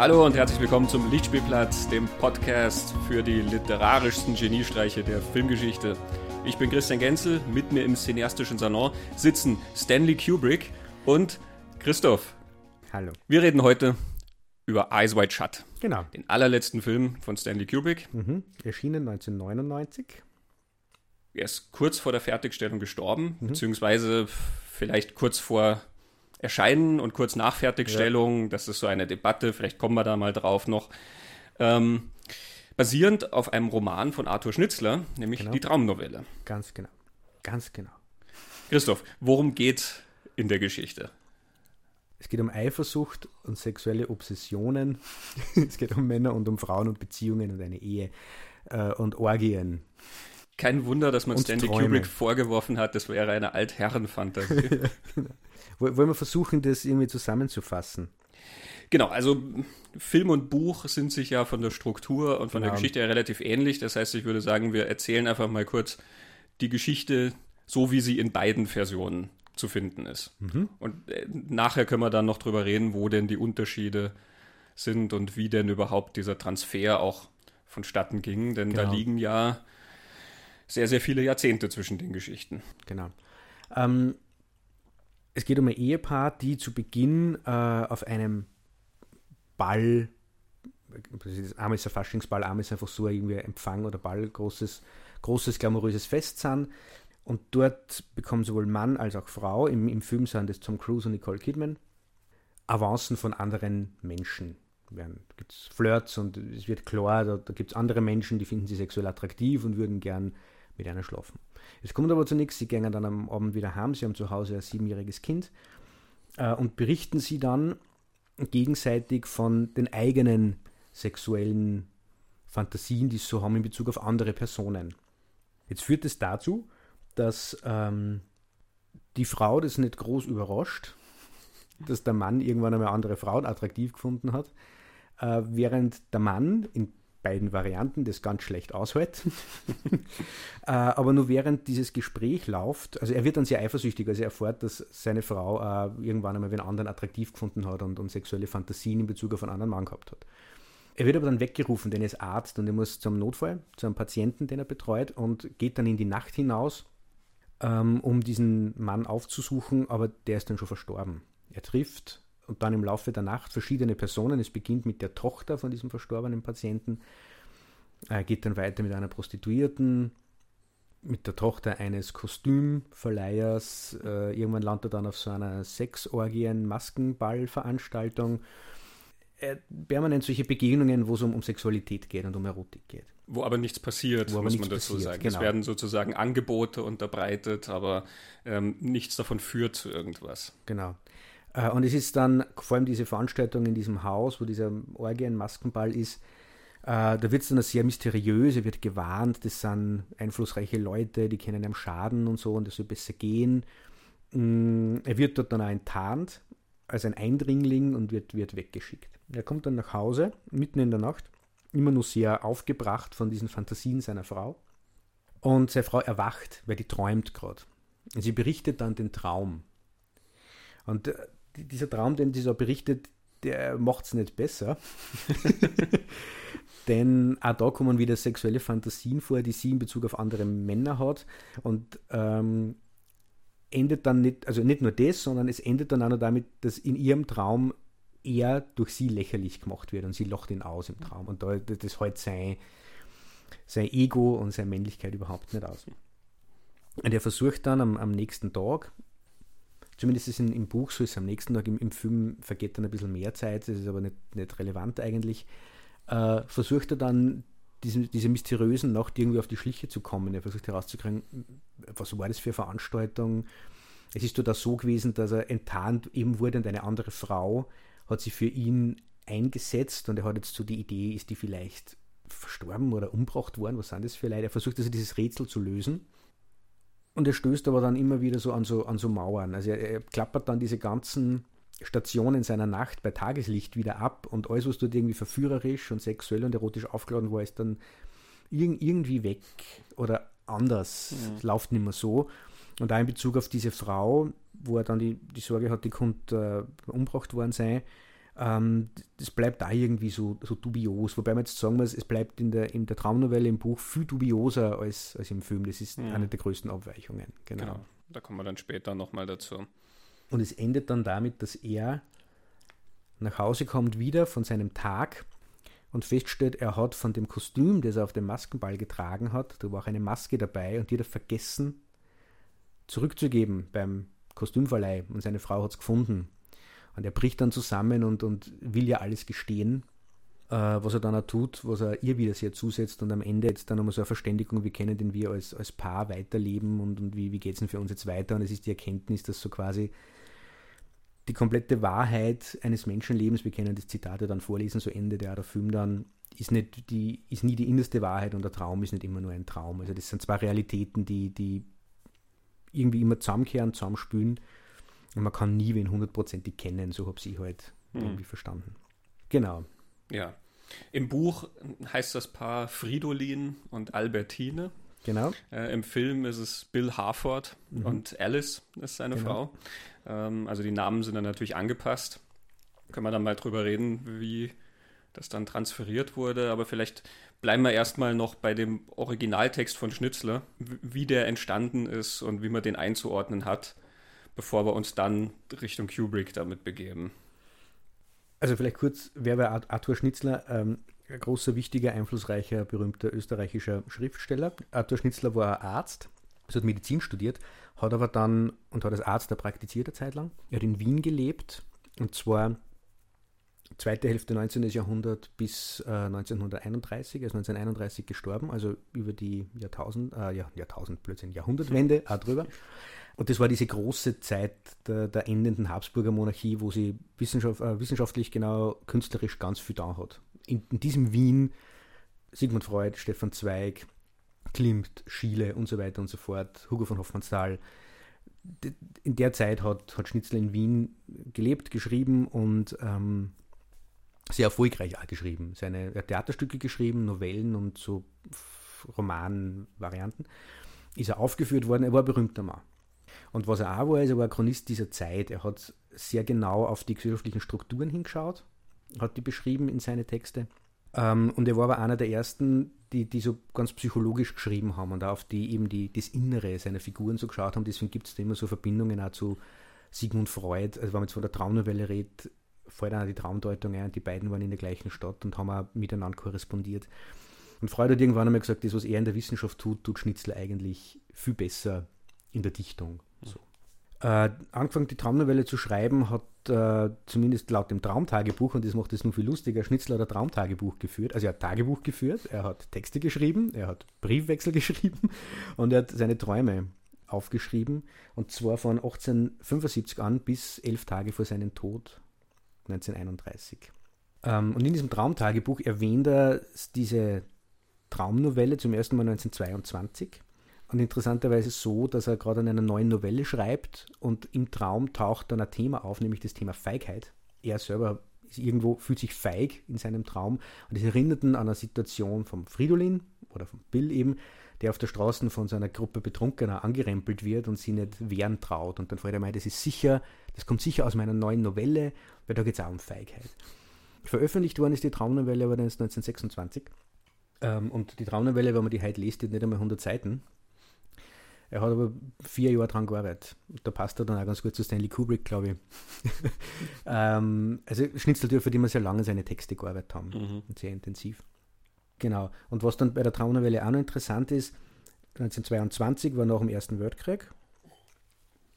Hallo und herzlich willkommen zum Lichtspielplatz, dem Podcast für die literarischsten Geniestreiche der Filmgeschichte. Ich bin Christian Genzel, mit mir im cineastischen Salon sitzen Stanley Kubrick und Christoph. Hallo. Wir reden heute über Eyes Wide Shut. Genau. Den allerletzten Film von Stanley Kubrick. Mhm. Erschienen 1999. Er ist kurz vor der Fertigstellung gestorben, mhm. beziehungsweise vielleicht kurz vor Erscheinen und kurz nach Fertigstellung. Ja. Das ist so eine Debatte, vielleicht kommen wir da mal drauf noch. Ähm, basierend auf einem Roman von Arthur Schnitzler, nämlich genau. die Traumnovelle. Ganz genau. Ganz genau. Christoph, worum geht in der Geschichte? Es geht um Eifersucht und sexuelle Obsessionen. es geht um Männer und um Frauen und Beziehungen und eine Ehe äh, und Orgien. Kein Wunder, dass man Stanley. Kubrick vorgeworfen hat, das wäre eine Altherrenfantasie. ja, genau. Wollen wir versuchen, das irgendwie zusammenzufassen? Genau, also Film und Buch sind sich ja von der Struktur und von genau. der Geschichte ja relativ ähnlich. Das heißt, ich würde sagen, wir erzählen einfach mal kurz die Geschichte so, wie sie in beiden Versionen zu finden ist. Mhm. Und äh, nachher können wir dann noch drüber reden, wo denn die Unterschiede sind und wie denn überhaupt dieser Transfer auch vonstatten ging. Denn genau. da liegen ja sehr, sehr viele Jahrzehnte zwischen den Geschichten. Genau. Ähm, es geht um ein Ehepaar, die zu Beginn äh, auf einem Ball, einmal ist ein Faschingsball, einmal ist einfach so irgendwie Empfang oder Ball, großes, großes glamouröses Fest sind. Und dort bekommen sowohl Mann als auch Frau, im, im Film sind es Tom Cruise und Nicole Kidman, Avancen von anderen Menschen. Da gibt es Flirts und es wird klar, da, da gibt es andere Menschen, die finden sie sexuell attraktiv und würden gern mit einer schlafen. Es kommt aber zu nichts, sie gehen dann am Abend wieder heim, sie haben zu Hause ein siebenjähriges Kind äh, und berichten sie dann gegenseitig von den eigenen sexuellen Fantasien, die sie so haben in Bezug auf andere Personen. Jetzt führt es dazu, dass ähm, die Frau das nicht groß überrascht, dass der Mann irgendwann einmal andere Frauen attraktiv gefunden hat, äh, während der Mann in beiden Varianten das ganz schlecht aushält. äh, aber nur während dieses Gespräch läuft, also er wird dann sehr eifersüchtig, als er erfährt, dass seine Frau äh, irgendwann einmal einen anderen attraktiv gefunden hat und, und sexuelle Fantasien in Bezug auf einen anderen Mann gehabt hat. Er wird aber dann weggerufen, denn er ist Arzt und er muss zum Notfall, zu einem Patienten, den er betreut und geht dann in die Nacht hinaus, ähm, um diesen Mann aufzusuchen, aber der ist dann schon verstorben. Er trifft und dann im Laufe der Nacht verschiedene Personen. Es beginnt mit der Tochter von diesem verstorbenen Patienten, äh, geht dann weiter mit einer Prostituierten, mit der Tochter eines Kostümverleihers. Äh, irgendwann landet er dann auf so einer Sexorgien-Maskenball-Veranstaltung. Äh, permanent solche Begegnungen, wo es um, um, Sexualität geht und um Erotik geht. Wo aber nichts passiert, wo muss nichts man dazu passiert, sagen. Genau. Es werden sozusagen Angebote unterbreitet, aber ähm, nichts davon führt zu irgendwas. Genau. Äh, und es ist dann vor allem diese Veranstaltung in diesem Haus, wo dieser Orgien-Maskenball ist, äh, da wird es dann sehr mysteriös, er wird gewarnt, das sind einflussreiche Leute, die kennen einem Schaden und so und das soll besser gehen. Mm, er wird dort dann auch enttarnt als ein Eindringling und wird, wird weggeschickt. Er kommt dann nach Hause, mitten in der Nacht, immer nur sehr aufgebracht von diesen Fantasien seiner Frau. Und seine Frau erwacht, weil die träumt gerade. Sie berichtet dann den Traum. Und äh, dieser Traum, den sie so berichtet, der macht es nicht besser. Denn auch da kommen wieder sexuelle Fantasien vor, die sie in Bezug auf andere Männer hat. Und ähm, endet dann nicht, also nicht nur das, sondern es endet dann auch noch damit, dass in ihrem Traum er durch sie lächerlich gemacht wird und sie lacht ihn aus im Traum. Und da, das hält sein, sein Ego und seine Männlichkeit überhaupt nicht aus. Und er versucht dann am, am nächsten Tag Zumindest ist es im Buch so, ist am nächsten Tag im, im Film vergeht dann ein bisschen mehr Zeit, das ist aber nicht, nicht relevant eigentlich. Äh, versucht er dann diese, diese mysteriösen Nacht irgendwie auf die Schliche zu kommen. Er versucht herauszukriegen, was war das für eine Veranstaltung. Es ist da so gewesen, dass er enttarnt eben wurde und eine andere Frau hat sich für ihn eingesetzt und er hat jetzt so die Idee, ist die vielleicht verstorben oder umgebracht worden, was sind das für Leute? Er versucht also dieses Rätsel zu lösen und er stößt aber dann immer wieder so an so, an so Mauern. Also er, er klappert dann diese ganzen Stationen seiner Nacht bei Tageslicht wieder ab und alles, was dort irgendwie verführerisch und sexuell und erotisch aufgeladen war, ist dann irg irgendwie weg oder anders. Ja. Es läuft nicht mehr so. Und auch in Bezug auf diese Frau, wo er dann die, die Sorge hat, die könnte äh, umgebracht worden sein, das bleibt da irgendwie so, so dubios, wobei man jetzt sagen muss, es bleibt in der, in der Traumnovelle im Buch viel dubioser als, als im Film. Das ist mhm. eine der größten Abweichungen. Genau. genau. Da kommen wir dann später nochmal dazu. Und es endet dann damit, dass er nach Hause kommt wieder von seinem Tag und feststellt, er hat von dem Kostüm, das er auf dem Maskenball getragen hat, da war auch eine Maske dabei und die hat er vergessen zurückzugeben beim Kostümverleih und seine Frau hat es gefunden. Und er bricht dann zusammen und, und will ja alles gestehen, äh, was er dann auch tut, was er ihr wieder sehr zusetzt und am Ende jetzt dann nochmal so eine Verständigung, wie können denn wir als, als Paar weiterleben und, und wie, wie geht es denn für uns jetzt weiter? Und es ist die Erkenntnis, dass so quasi die komplette Wahrheit eines Menschenlebens, wir können das Zitat ja dann vorlesen, so endet ja der Film dann, ist, nicht die, ist nie die innerste Wahrheit und der Traum ist nicht immer nur ein Traum. Also das sind zwei Realitäten, die, die irgendwie immer zusammenkehren, zusammenspülen und man kann nie wen hundertprozentig kennen, so habe ich halt hm. irgendwie verstanden. Genau. Ja. Im Buch heißt das Paar Fridolin und Albertine. Genau. Äh, Im Film ist es Bill Harford mhm. und Alice ist seine genau. Frau. Ähm, also die Namen sind dann natürlich angepasst. Können wir dann mal drüber reden, wie das dann transferiert wurde. Aber vielleicht bleiben wir erstmal noch bei dem Originaltext von Schnitzler, wie der entstanden ist und wie man den einzuordnen hat, bevor wir uns dann Richtung Kubrick damit begeben. Also vielleicht kurz, wer war Arthur Schnitzler? Ähm, großer, wichtiger, einflussreicher, berühmter österreichischer Schriftsteller. Arthur Schnitzler war Arzt, also hat Medizin studiert, hat aber dann und hat als Arzt da praktiziert eine Zeit lang. Er hat in Wien gelebt und zwar zweite Hälfte 19. Jahrhundert bis äh, 1931, er ist 1931 gestorben, also über die Jahrtausend, äh, ja, Jahrtausend, plötzlich Jahrhundertwende auch drüber. Und das war diese große Zeit der, der endenden Habsburger Monarchie, wo sie wissenschaft, äh, wissenschaftlich genau künstlerisch ganz viel da hat. In, in, diesem Wien Sigmund Freud, Stefan Zweig, Klimt, Schiele und so weiter und so fort, Hugo von Hoffmannsthal. In der Zeit hat, hat Schnitzler in Wien gelebt, geschrieben und ähm, sehr erfolgreich auch geschrieben. Seine Theaterstücke geschrieben, Novellen und so Romanvarianten. Ist er aufgeführt worden, er war ein berühmter Mann. Und was er auch war, ist, er war Chronist dieser Zeit. Er hat sehr genau auf die gesellschaftlichen Strukturen hingeschaut, hat die beschrieben in seine Texte. Ähm, und er war aber einer der ersten, die, die so ganz psychologisch geschrieben haben und auf die eben die, das Innere seiner Figuren so geschaut haben. Deswegen gibt es da immer so Verbindungen auch zu Sigmund Freud. Also wenn man jetzt von der Traumnovelle redet, fällt auch die Traumdeutung ein. Die beiden waren in der gleichen Stadt und haben auch miteinander korrespondiert. Und Freud hat irgendwann einmal gesagt, das, was er in der Wissenschaft tut, tut Schnitzler eigentlich viel besser in der Dichtung. So. Äh, angefangen, die Traumnovelle zu schreiben, hat äh, zumindest laut dem Traumtagebuch, und das macht es nur viel lustiger, Schnitzler hat ein Traumtagebuch geführt. Also er hat Tagebuch geführt, er hat Texte geschrieben, er hat Briefwechsel geschrieben und er hat seine Träume aufgeschrieben. Und zwar von 1875 an bis elf Tage vor seinem Tod 1931. Ähm, und in diesem Traumtagebuch erwähnt er diese Traumnovelle zum ersten Mal 1922. Und interessanterweise so, dass er gerade an einer neuen Novelle schreibt und im Traum taucht dann ein Thema auf, nämlich das Thema Feigheit. Er selber ist irgendwo, fühlt sich feig in seinem Traum und es erinnert ihn an eine Situation vom Fridolin oder vom Bill eben, der auf der Straße von so einer Gruppe Betrunkener angerempelt wird und sie nicht wehren traut. Und dann fragt er mal, das ist sicher, das kommt sicher aus meiner neuen Novelle, weil da geht es auch um Feigheit. Veröffentlicht worden ist die Traumnovelle aber dann 1926. Ähm, und die Traumnovelle, wenn man die heute liest, hat nicht einmal 100 Seiten. Er hat aber vier Jahre dran gearbeitet. Da passt er dann auch ganz gut zu Stanley Kubrick, glaube ich. ähm, also Schnitzeltür, für die wir sehr lange seine Texte gearbeitet haben mhm. und sehr intensiv. Genau. Und was dann bei der Traumnovelle auch noch interessant ist, 1922 war nach dem Ersten Weltkrieg,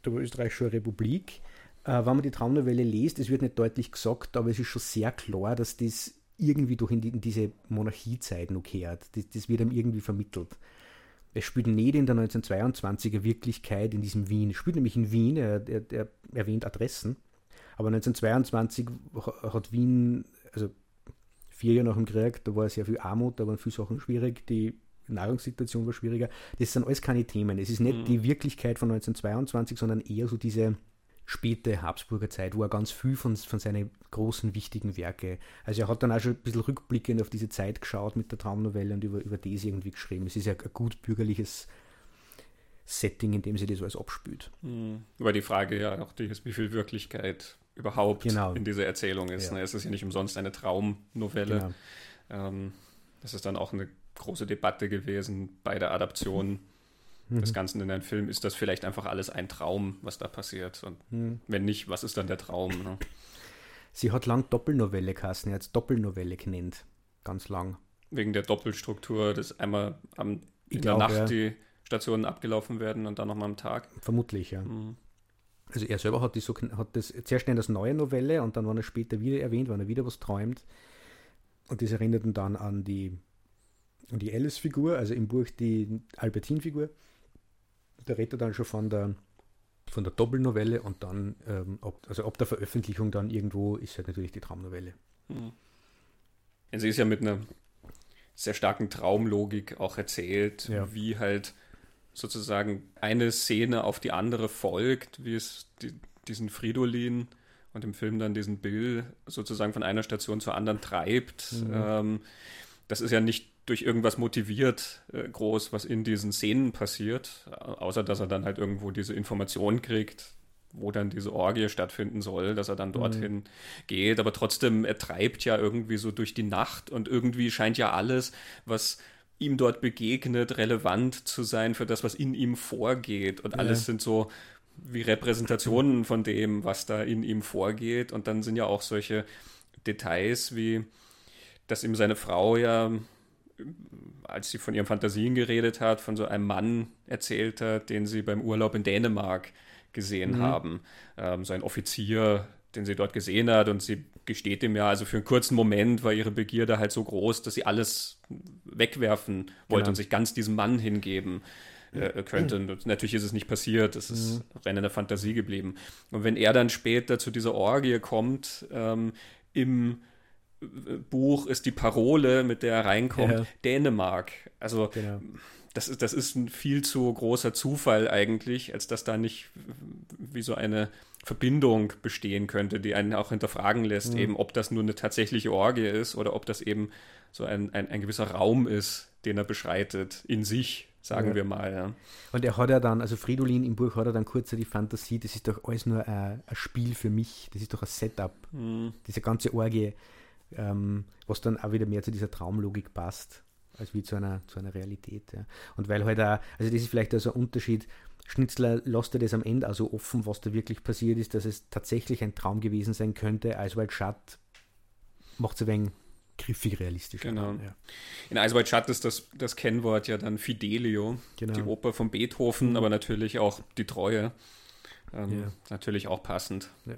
da war Österreich schon eine Republik. Äh, wenn man die Traumnovelle liest, es wird nicht deutlich gesagt, aber es ist schon sehr klar, dass das irgendwie durch in, die, in diese Monarchiezeit noch kehrt. Das, das wird ihm irgendwie vermittelt. Es spielt nicht in der 1922er Wirklichkeit in diesem Wien. Es spielt nämlich in Wien, er, er, er erwähnt Adressen. Aber 1922 hat Wien, also vier Jahre nach dem Krieg, da war sehr viel Armut, da waren viele Sachen schwierig, die Nahrungssituation war schwieriger. Das sind alles keine Themen. Es ist nicht mhm. die Wirklichkeit von 1922, sondern eher so diese späte Habsburger Zeit, wo er ganz viel von, von seinen großen, wichtigen Werke, also er hat dann auch schon ein bisschen rückblickend auf diese Zeit geschaut mit der Traumnovelle und über, über das irgendwie geschrieben. Es ist ja ein gut bürgerliches Setting, in dem sich das alles abspült. Mhm. Aber die Frage ja auch die ist, wie viel Wirklichkeit überhaupt genau. in dieser Erzählung ist. Ja. Ne? Es ist ja nicht umsonst eine Traumnovelle. Genau. Ähm, das ist dann auch eine große Debatte gewesen bei der Adaption mhm. des Ganzen in einen Film. Ist das vielleicht einfach alles ein Traum, was da passiert? Und mhm. wenn nicht, was ist dann der Traum? Ne? Sie hat lang Doppelnovelle geheißen, er hat es Doppelnovelle genannt. Ganz lang. Wegen der Doppelstruktur, dass einmal am, in glaub, der Nacht ja. die Stationen abgelaufen werden und dann nochmal am Tag. Vermutlich, ja. Mhm. Also er selber hat, die so, hat das sehr schnell als neue Novelle und dann, war er später wieder erwähnt, wenn er wieder was träumt. Und das erinnert ihn dann an die, an die Alice-Figur, also im Buch die Albertine-Figur. Da redet er dann schon von der, von der Doppelnovelle und dann, ähm, ob, also ab der Veröffentlichung dann irgendwo ist halt natürlich die Traumnovelle. Mhm. Sie ist ja mit einer sehr starken Traumlogik auch erzählt, ja. wie halt sozusagen eine Szene auf die andere folgt, wie es die, diesen Fridolin und im Film dann diesen Bill sozusagen von einer Station zur anderen treibt. Mhm. Ähm, das ist ja nicht durch irgendwas motiviert äh, groß, was in diesen Szenen passiert, außer dass er dann halt irgendwo diese Information kriegt, wo dann diese Orgie stattfinden soll, dass er dann dorthin mhm. geht. Aber trotzdem, er treibt ja irgendwie so durch die Nacht und irgendwie scheint ja alles, was ihm dort begegnet, relevant zu sein für das, was in ihm vorgeht. Und alles ja. sind so wie Repräsentationen von dem, was da in ihm vorgeht. Und dann sind ja auch solche Details wie, dass ihm seine Frau ja, als sie von ihren Fantasien geredet hat, von so einem Mann erzählt hat, den sie beim Urlaub in Dänemark gesehen mhm. haben. Ähm, so ein Offizier, den sie dort gesehen hat und sie gesteht ihm ja, also für einen kurzen Moment war ihre Begierde halt so groß, dass sie alles wegwerfen wollte genau. und sich ganz diesem Mann hingeben äh, könnte. Und natürlich ist es nicht passiert, es ist mhm. rein in der Fantasie geblieben. Und wenn er dann später zu dieser Orgie kommt, ähm, im äh, Buch ist die Parole, mit der er reinkommt, ja. Dänemark. Also genau. das, ist, das ist ein viel zu großer Zufall eigentlich, als dass da nicht wie so eine Verbindung bestehen könnte, die einen auch hinterfragen lässt, mhm. eben ob das nur eine tatsächliche Orgie ist oder ob das eben so ein, ein, ein gewisser Raum ist, den er beschreitet in sich, sagen ja. wir mal. Ja. Und er hat ja dann, also Fridolin im Buch hat er dann kurz die Fantasie, das ist doch alles nur ein, ein Spiel für mich, das ist doch ein Setup, mhm. diese ganze Orgie, ähm, was dann auch wieder mehr zu dieser Traumlogik passt, als wie zu einer, zu einer Realität. Ja. Und weil halt auch, also das ist vielleicht also ein Unterschied, Schnitzler lässt er das am Ende also offen, was da wirklich passiert ist, dass es tatsächlich ein Traum gewesen sein könnte. Eiswald Schatt macht es ein wenig griffig realistisch. Genau. Ja. In Eiswald Schatt ist das, das Kennwort ja dann Fidelio, genau. die Oper von Beethoven, mhm. aber natürlich auch die Treue. Ähm, ja. Natürlich auch passend. Ja.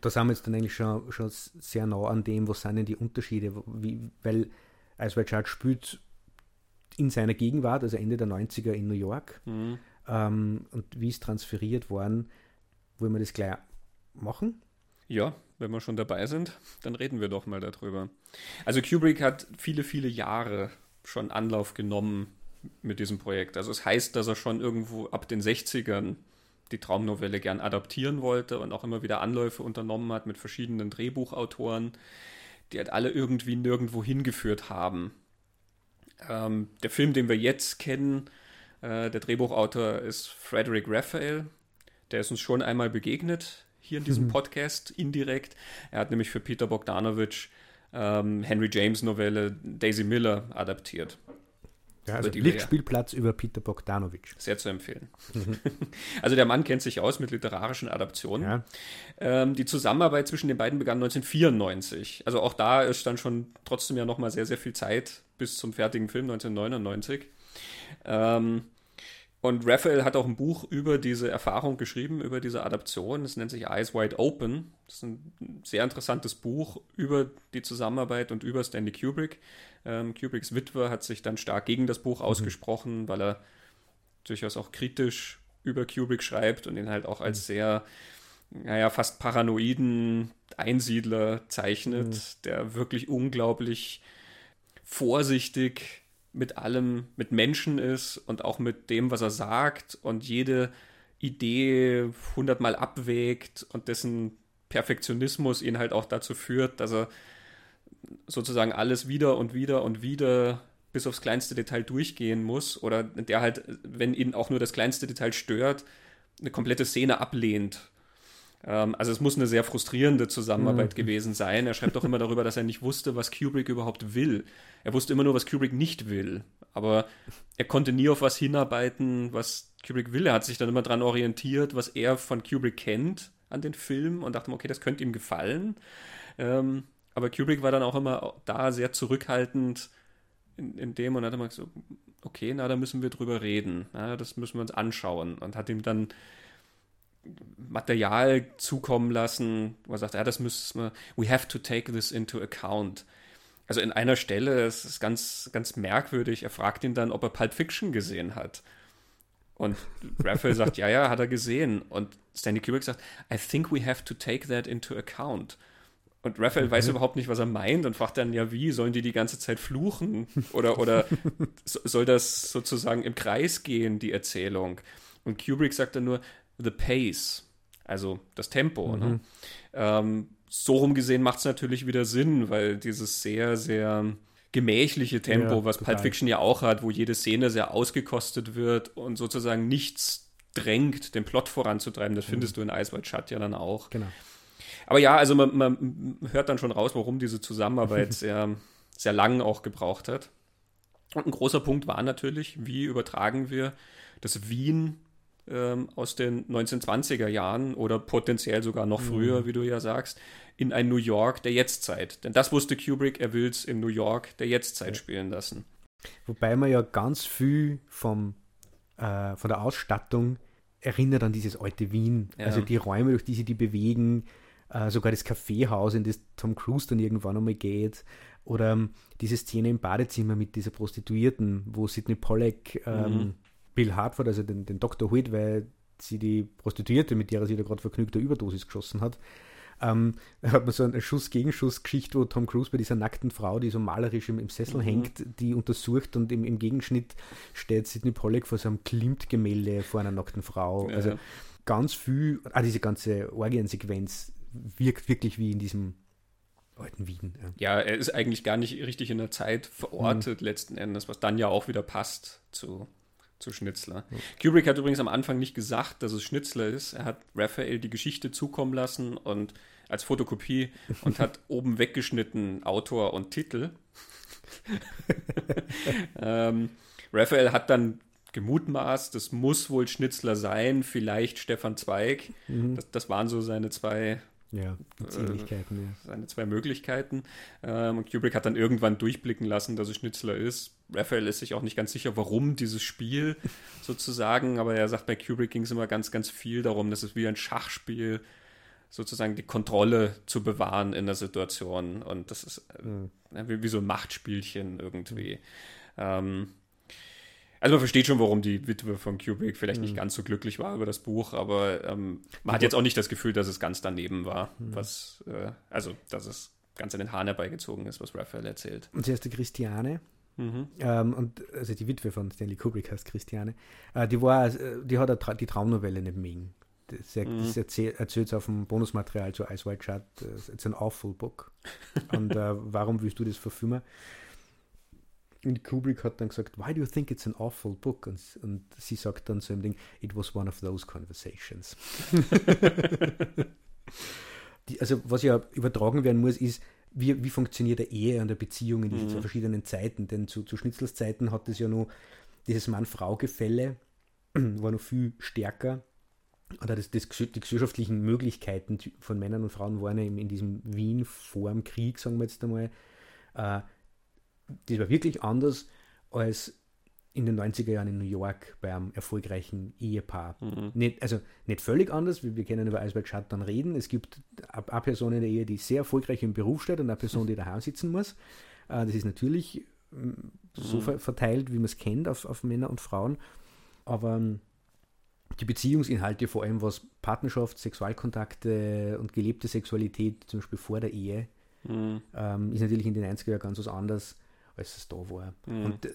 Da sind wir jetzt dann eigentlich schon, schon sehr nah an dem, was sind denn die Unterschiede, wie, weil Eiswald Schatt spielt in seiner Gegenwart, also Ende der 90er in New York. Mhm ähm, und wie es transferiert worden. Wollen wir das gleich machen? Ja, wenn wir schon dabei sind, dann reden wir doch mal darüber. Also Kubrick hat viele, viele Jahre schon Anlauf genommen mit diesem Projekt. Also es heißt, dass er schon irgendwo ab den 60ern die Traumnovelle gern adaptieren wollte und auch immer wieder Anläufe unternommen hat mit verschiedenen Drehbuchautoren, die halt alle irgendwie nirgendwo hingeführt haben. Ähm, der Film, den wir jetzt kennen, äh, der Drehbuchautor ist Frederick Raphael. Der ist uns schon einmal begegnet hier in diesem mhm. Podcast indirekt. Er hat nämlich für Peter Bogdanovich ähm, Henry James Novelle Daisy Miller adaptiert. Ja, also Lichtspielplatz über Peter Bogdanovich. Sehr zu empfehlen. Mhm. Also der Mann kennt sich aus mit literarischen Adaptionen. Ja. Ähm, die Zusammenarbeit zwischen den beiden begann 1994. Also auch da ist dann schon trotzdem ja nochmal sehr, sehr viel Zeit bis zum fertigen Film 1999. Ähm, und Raphael hat auch ein Buch über diese Erfahrung geschrieben, über diese Adaption. Es nennt sich Eyes Wide Open. Das ist ein sehr interessantes Buch über die Zusammenarbeit und über Stanley Kubrick. Ähm, Kubricks Witwer hat sich dann stark gegen das Buch mhm. ausgesprochen, weil er durchaus auch kritisch über Kubrick schreibt und ihn halt auch als mhm. sehr, naja, fast paranoiden Einsiedler zeichnet, mhm. der wirklich unglaublich vorsichtig mit allem, mit Menschen ist und auch mit dem, was er sagt und jede Idee hundertmal abwägt und dessen Perfektionismus ihn halt auch dazu führt, dass er sozusagen alles wieder und wieder und wieder bis aufs kleinste Detail durchgehen muss oder der halt, wenn ihn auch nur das kleinste Detail stört, eine komplette Szene ablehnt. Ähm, also es muss eine sehr frustrierende Zusammenarbeit mhm. gewesen sein. Er schreibt auch immer darüber, dass er nicht wusste, was Kubrick überhaupt will. Er wusste immer nur, was Kubrick nicht will. Aber er konnte nie auf was hinarbeiten, was Kubrick will. Er hat sich dann immer daran orientiert, was er von Kubrick kennt an den Film und dachte, okay, das könnte ihm gefallen. Ähm, aber Kubrick war dann auch immer da sehr zurückhaltend in, in dem und hat immer gesagt, okay, na, da müssen wir drüber reden. Na, das müssen wir uns anschauen. Und hat ihm dann Material zukommen lassen, wo er sagt, ja, das müssen wir, we have to take this into account. Also in einer Stelle, es ist ganz, ganz merkwürdig, er fragt ihn dann, ob er Pulp Fiction gesehen hat. Und Raphael sagt, ja, ja, hat er gesehen. Und Stanley Kubrick sagt, I think we have to take that into account. Und Raphael okay. weiß überhaupt nicht, was er meint und fragt dann, ja, wie, sollen die die ganze Zeit fluchen? Oder, oder soll das sozusagen im Kreis gehen, die Erzählung? Und Kubrick sagt dann nur, the pace, also das Tempo. Ne? Mhm. Ne? Ähm, so rum gesehen macht es natürlich wieder Sinn, weil dieses sehr, sehr gemächliche Tempo, ja, was Pulp Fiction ja auch hat, wo jede Szene sehr ausgekostet wird und sozusagen nichts drängt, den Plot voranzutreiben, das mhm. findest du in Ice White Shut ja dann auch. Genau. Aber ja, also man, man hört dann schon raus, warum diese Zusammenarbeit sehr, sehr lang auch gebraucht hat. Und ein großer Punkt war natürlich, wie übertragen wir das Wien ähm, aus den 1920er Jahren oder potenziell sogar noch früher, mhm. wie du ja sagst, in ein New York der Jetztzeit. Denn das wusste Kubrick, er will es in New York der Jetztzeit ja. spielen lassen. Wobei man ja ganz viel vom, äh, von der Ausstattung erinnert an dieses alte Wien. Ja. Also die Räume, durch die sie die bewegen, äh, sogar das Kaffeehaus, in das Tom Cruise dann irgendwann einmal geht. Oder ähm, diese Szene im Badezimmer mit dieser Prostituierten, wo Sidney Pollack ähm, mhm. Bill Hartford, also den, den Doktor holt, weil sie die Prostituierte, mit der er sich da gerade vergnügte Überdosis geschossen hat. Ähm, da hat man so eine Schuss-Gegenschuss-Geschichte, wo Tom Cruise bei dieser nackten Frau, die so malerisch im, im Sessel mhm. hängt, die untersucht und im, im Gegenschnitt steht Sidney Pollack vor so einem Klimt-Gemälde vor einer nackten Frau. Ja. Also ganz viel, ah, diese ganze Orgiensequenz wirkt wirklich wie in diesem alten Wien. Ja. ja. er ist eigentlich gar nicht richtig in der Zeit verortet, mhm. letzten Endes, was dann ja auch wieder passt zu zu Schnitzler. Ja. Kubrick hat übrigens am Anfang nicht gesagt, dass es Schnitzler ist. Er hat Raphael die Geschichte zukommen lassen und als Fotokopie und hat oben weggeschnitten Autor und Titel. ähm, Raphael hat dann gemutmaßt, das muss wohl Schnitzler sein, vielleicht Stefan Zweig. Mhm. Das, das, waren so seine zwei ja, äh, ja. seine zwei Möglichkeiten. Ähm, und Kubrick hat dann irgendwann durchblicken lassen, dass es Schnitzler ist. Raphael ist sich auch nicht ganz sicher, warum dieses Spiel sozusagen, aber er sagt, bei Kubrick ging es immer ganz, ganz viel darum, dass es wie ein Schachspiel sozusagen die Kontrolle zu bewahren in der Situation. Und das ist mhm. wie, wie, so ein Machtspielchen irgendwie. Mhm. Ähm, also man versteht schon, warum die Witwe von Kubrick vielleicht mhm. nicht ganz so glücklich war über das Buch, aber ähm, man hat jetzt auch nicht das Gefühl, dass es ganz daneben war, mhm. was, äh, also dass es ganz an den Haaren herbeigezogen ist, was Raphael erzählt. Und sie heißt die Christiane. Mhm. Ähm, und also die Witwe von Stanley Kubrick heißt Christiane. Äh, die war, äh, die hat Tra die Traumnovelle nicht mögen. Das, mhm. das erzählt, erzählt auf dem Bonusmaterial zu Ice White Shut. It's an awful book. und äh, warum willst du das verfilmen? Und Kubrick hat dann gesagt, why do you think it's an awful book? Und, und sie sagt dann so im Ding, it was one of those conversations. Die, also was ja übertragen werden muss, ist, wie, wie funktioniert der Ehe und der Beziehung in diesen mhm. zwei verschiedenen Zeiten? Denn zu, zu Schnitzels Zeiten hat es ja noch dieses Mann-Frau-Gefälle war noch viel stärker. Oder das, das, die gesellschaftlichen Möglichkeiten von Männern und Frauen waren ja in, in diesem Wien vor dem Krieg, sagen wir jetzt einmal, äh, das war wirklich anders als in den 90er Jahren in New York bei einem erfolgreichen Ehepaar. Mhm. Nicht, also nicht völlig anders, wir, wir können über Eisberg dann reden. Es gibt eine Person in der Ehe, die sehr erfolgreich im Beruf steht und eine Person, die daheim sitzen muss. Äh, das ist natürlich mm, so mhm. verteilt, wie man es kennt, auf, auf Männer und Frauen. Aber ähm, die Beziehungsinhalte, vor allem was Partnerschaft, Sexualkontakte und gelebte Sexualität, zum Beispiel vor der Ehe, mhm. ähm, ist natürlich in den 90er Jahren ganz was anderes als es da war. Mhm. Und äh,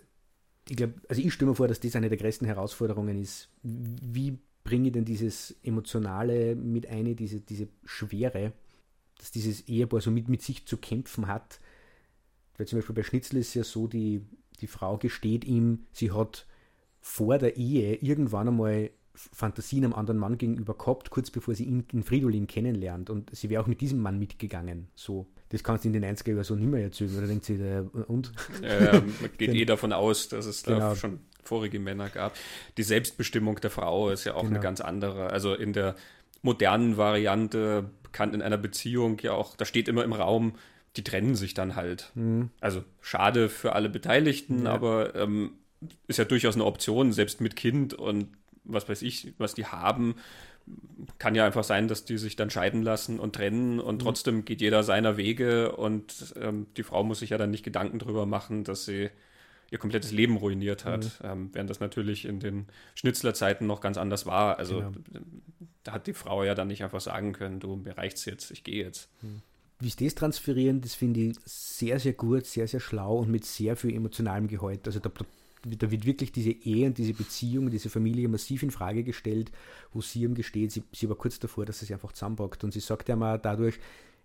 ich glaube, also ich stelle mir vor, dass das eine der größten Herausforderungen ist. Wie bringe ich denn dieses Emotionale mit ein, diese, diese Schwere, dass dieses Ehepaar so mit, mit sich zu kämpfen hat? Weil zum Beispiel bei Schnitzel ist ja so, die, die Frau gesteht ihm, sie hat vor der Ehe irgendwann einmal Fantasien einem anderen Mann gegenüber gehabt, kurz bevor sie ihn in Fridolin kennenlernt. Und sie wäre auch mit diesem Mann mitgegangen. So. Das kannst du in den 90er Jahren so nicht mehr erzählen. Oder denkt sie, und? Ja, man geht genau. eh davon aus, dass es da genau. schon vorige Männer gab. Die Selbstbestimmung der Frau ist ja auch genau. eine ganz andere. Also in der modernen Variante kann in einer Beziehung ja auch, da steht immer im Raum, die trennen sich dann halt. Mhm. Also schade für alle Beteiligten, ja. aber ähm, ist ja durchaus eine Option, selbst mit Kind und was weiß ich, was die haben. Kann ja einfach sein, dass die sich dann scheiden lassen und trennen und mhm. trotzdem geht jeder seiner Wege und ähm, die Frau muss sich ja dann nicht Gedanken darüber machen, dass sie ihr komplettes Leben ruiniert hat, mhm. ähm, während das natürlich in den Schnitzlerzeiten noch ganz anders war. Also genau. da hat die Frau ja dann nicht einfach sagen können, du, mir reicht's jetzt, ich gehe jetzt. Mhm. Wie sie das transferieren, das finde ich sehr, sehr gut, sehr, sehr schlau und mit sehr viel emotionalem Gehalt. Also da, da wird wirklich diese Ehe und diese Beziehung, diese Familie massiv in Frage gestellt, wo sie ihm gesteht, sie, sie war kurz davor, dass sie sich einfach zusammenpackt. Und sie sagt ja mal dadurch,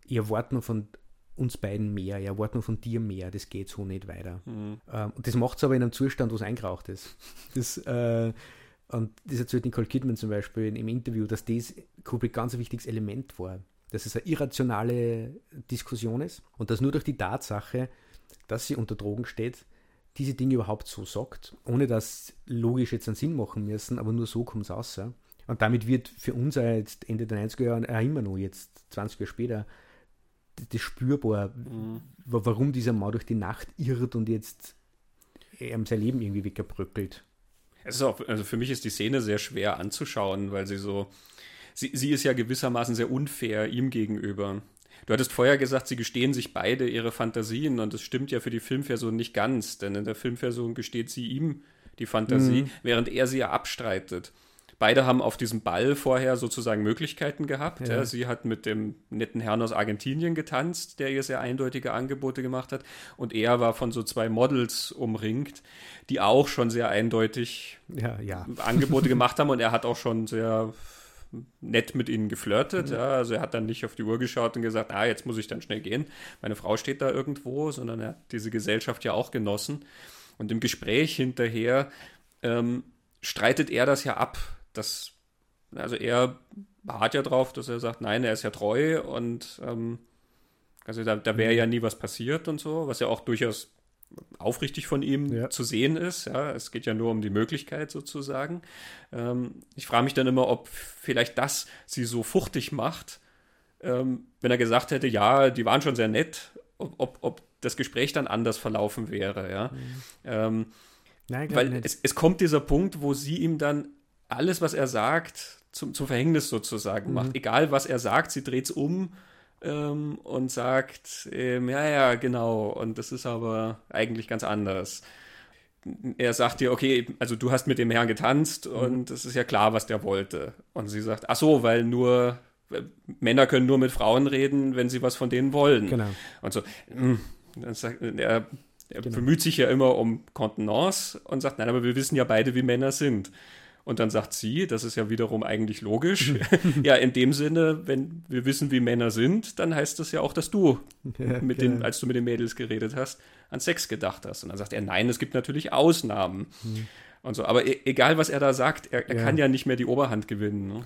ihr erwarte nur von uns beiden mehr, ihr erwarte nur von dir mehr, das geht so nicht weiter. Mhm. Ähm, und das macht es aber in einem Zustand, wo es eingeraucht ist. Das, äh, und das erzählt Nicole Kidman zum Beispiel im Interview, dass das Kubrick ganz ein wichtiges Element war dass es eine irrationale Diskussion ist und dass nur durch die Tatsache, dass sie unter Drogen steht, diese Dinge überhaupt so sagt, ohne dass logisch jetzt einen Sinn machen müssen, aber nur so kommt es raus. Und damit wird für uns jetzt Ende der 90er Jahre auch immer noch, jetzt 20 Jahre später, das spürbar, mhm. warum dieser Mann durch die Nacht irrt und jetzt ähm, sein Leben irgendwie weggebröckelt. Es ist auch, also für mich ist die Szene sehr schwer anzuschauen, weil sie so, sie, sie ist ja gewissermaßen sehr unfair ihm gegenüber. Du hattest vorher gesagt, sie gestehen sich beide ihre Fantasien und das stimmt ja für die Filmversion nicht ganz, denn in der Filmversion gesteht sie ihm die Fantasie, mhm. während er sie ja abstreitet. Beide haben auf diesem Ball vorher sozusagen Möglichkeiten gehabt. Ja. Ja, sie hat mit dem netten Herrn aus Argentinien getanzt, der ihr sehr eindeutige Angebote gemacht hat. Und er war von so zwei Models umringt, die auch schon sehr eindeutig ja, Angebote gemacht haben. Und er hat auch schon sehr nett mit ihnen geflirtet. Mhm. Ja. Also er hat dann nicht auf die Uhr geschaut und gesagt, ah, jetzt muss ich dann schnell gehen. Meine Frau steht da irgendwo, sondern er hat diese Gesellschaft ja auch genossen. Und im Gespräch hinterher ähm, streitet er das ja ab. Dass, also er beharrt ja drauf, dass er sagt, nein, er ist ja treu und ähm, also da, da wäre mhm. ja nie was passiert und so, was ja auch durchaus aufrichtig von ihm ja. zu sehen ist. Ja, es geht ja nur um die Möglichkeit sozusagen. Ähm, ich frage mich dann immer, ob vielleicht das sie so fuchtig macht, ähm, wenn er gesagt hätte, ja, die waren schon sehr nett, ob, ob, ob das Gespräch dann anders verlaufen wäre. Ja. Mhm. Ähm, Nein, weil es, es, kommt dieser Punkt, wo sie ihm dann alles, was er sagt, zum, zum Verhängnis sozusagen mhm. macht. Egal, was er sagt, sie dreht es um ähm, und sagt, ähm, ja, ja, genau, und das ist aber eigentlich ganz anders. Er sagt dir, okay, also du hast mit dem Herrn getanzt mhm. und es ist ja klar, was der wollte. Und sie sagt, ach so, weil nur Männer können nur mit Frauen reden, wenn sie was von denen wollen. Genau. Und so, hm, dann sagt, er, er genau. bemüht sich ja immer um Kontenance und sagt, nein, aber wir wissen ja beide, wie Männer sind. Und dann sagt sie, das ist ja wiederum eigentlich logisch, ja, in dem Sinne, wenn wir wissen, wie Männer sind, dann heißt das ja auch, dass du, ja, mit den, als du mit den Mädels geredet hast, an Sex gedacht hast. Und dann sagt er, nein, es gibt natürlich Ausnahmen. Mhm. Und so. Aber e egal, was er da sagt, er, er ja. kann ja nicht mehr die Oberhand gewinnen. Ne?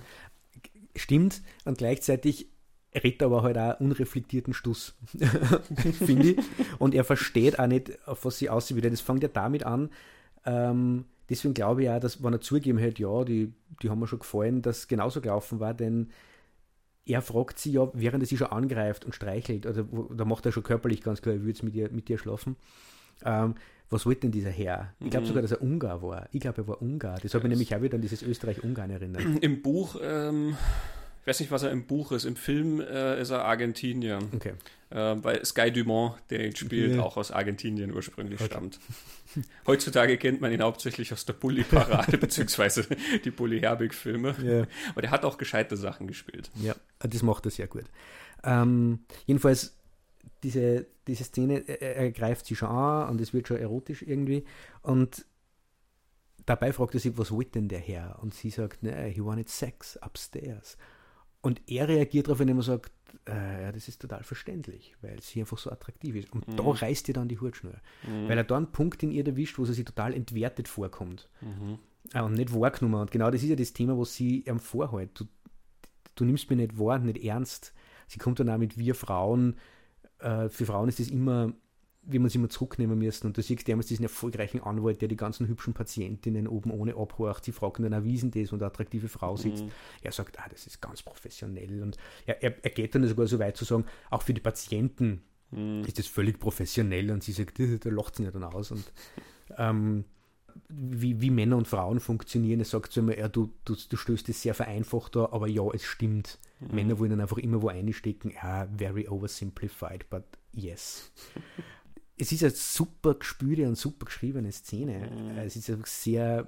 Stimmt, und gleichzeitig redet aber halt auch unreflektierten Stuss, finde ich. Und er versteht auch nicht, auf was sie aussieht. Das fängt ja damit an, ähm, deswegen glaube ich auch, dass, wenn er zugeben hätte, ja, die, die haben mir schon gefallen, dass es genauso gelaufen war, denn er fragt sie ja, während er sie schon angreift und streichelt, oder da macht er schon körperlich ganz klar, er würde jetzt mit dir, mit dir schlafen. Ähm, was wollte denn dieser Herr? Ich glaube mhm. sogar, dass er Ungar war. Ich glaube, er war Ungar. Das hat mich nämlich auch wieder an dieses Österreich-Ungarn erinnert. Im Buch ähm, ich weiß nicht, was er im Buch ist. Im Film äh, ist er Argentinier. Okay. Äh, weil Sky Dumont, der ihn spielt, ja. auch aus Argentinien ursprünglich okay. stammt. Heutzutage kennt man ihn hauptsächlich aus der Bully-Parade, beziehungsweise die Bully-Herbig-Filme. Ja. Aber der hat auch gescheite Sachen gespielt. Ja, das macht er sehr gut. Ähm, jedenfalls, diese, diese Szene, er, er greift sie schon an und es wird schon erotisch irgendwie. Und dabei fragt er sie, was wollte denn der Herr? Und sie sagt, ne, he wanted sex upstairs. Und er reagiert darauf, indem er sagt, äh, das ist total verständlich, weil sie einfach so attraktiv ist. Und mhm. da reißt ihr dann die Hutschnur. Mhm. Weil er da einen Punkt in ihr erwischt, wo sie sich total entwertet vorkommt. Mhm. Ah, und nicht wahrgenommen. Und genau das ist ja das Thema, was sie ihm vorhält. Du, du nimmst mich nicht wahr, nicht ernst. Sie kommt dann auch mit wir Frauen. Äh, für Frauen ist das immer, wie man sie immer zurücknehmen müssen. Und du siehst damals diesen erfolgreichen Anwalt, der die ganzen hübschen Patientinnen oben ohne abhorcht. Sie fragen dann wie ist das? Und eine attraktive Frau sitzt. Mhm. Er sagt, ah, das ist ganz professionell. Und er, er, er geht dann sogar so weit zu sagen, auch für die Patienten mhm. ist das völlig professionell. Und sie sagt, da lacht sie ja dann aus. Und ähm, wie, wie Männer und Frauen funktionieren. Er sagt so immer, ja, du, du, du stößt es sehr vereinfacht da, aber ja, es stimmt. Mhm. Männer wollen dann einfach immer wo einstecken. Ja, very oversimplified, but yes. Es ist eine super gespülte und super geschriebene Szene. Mhm. Es ist einfach sehr,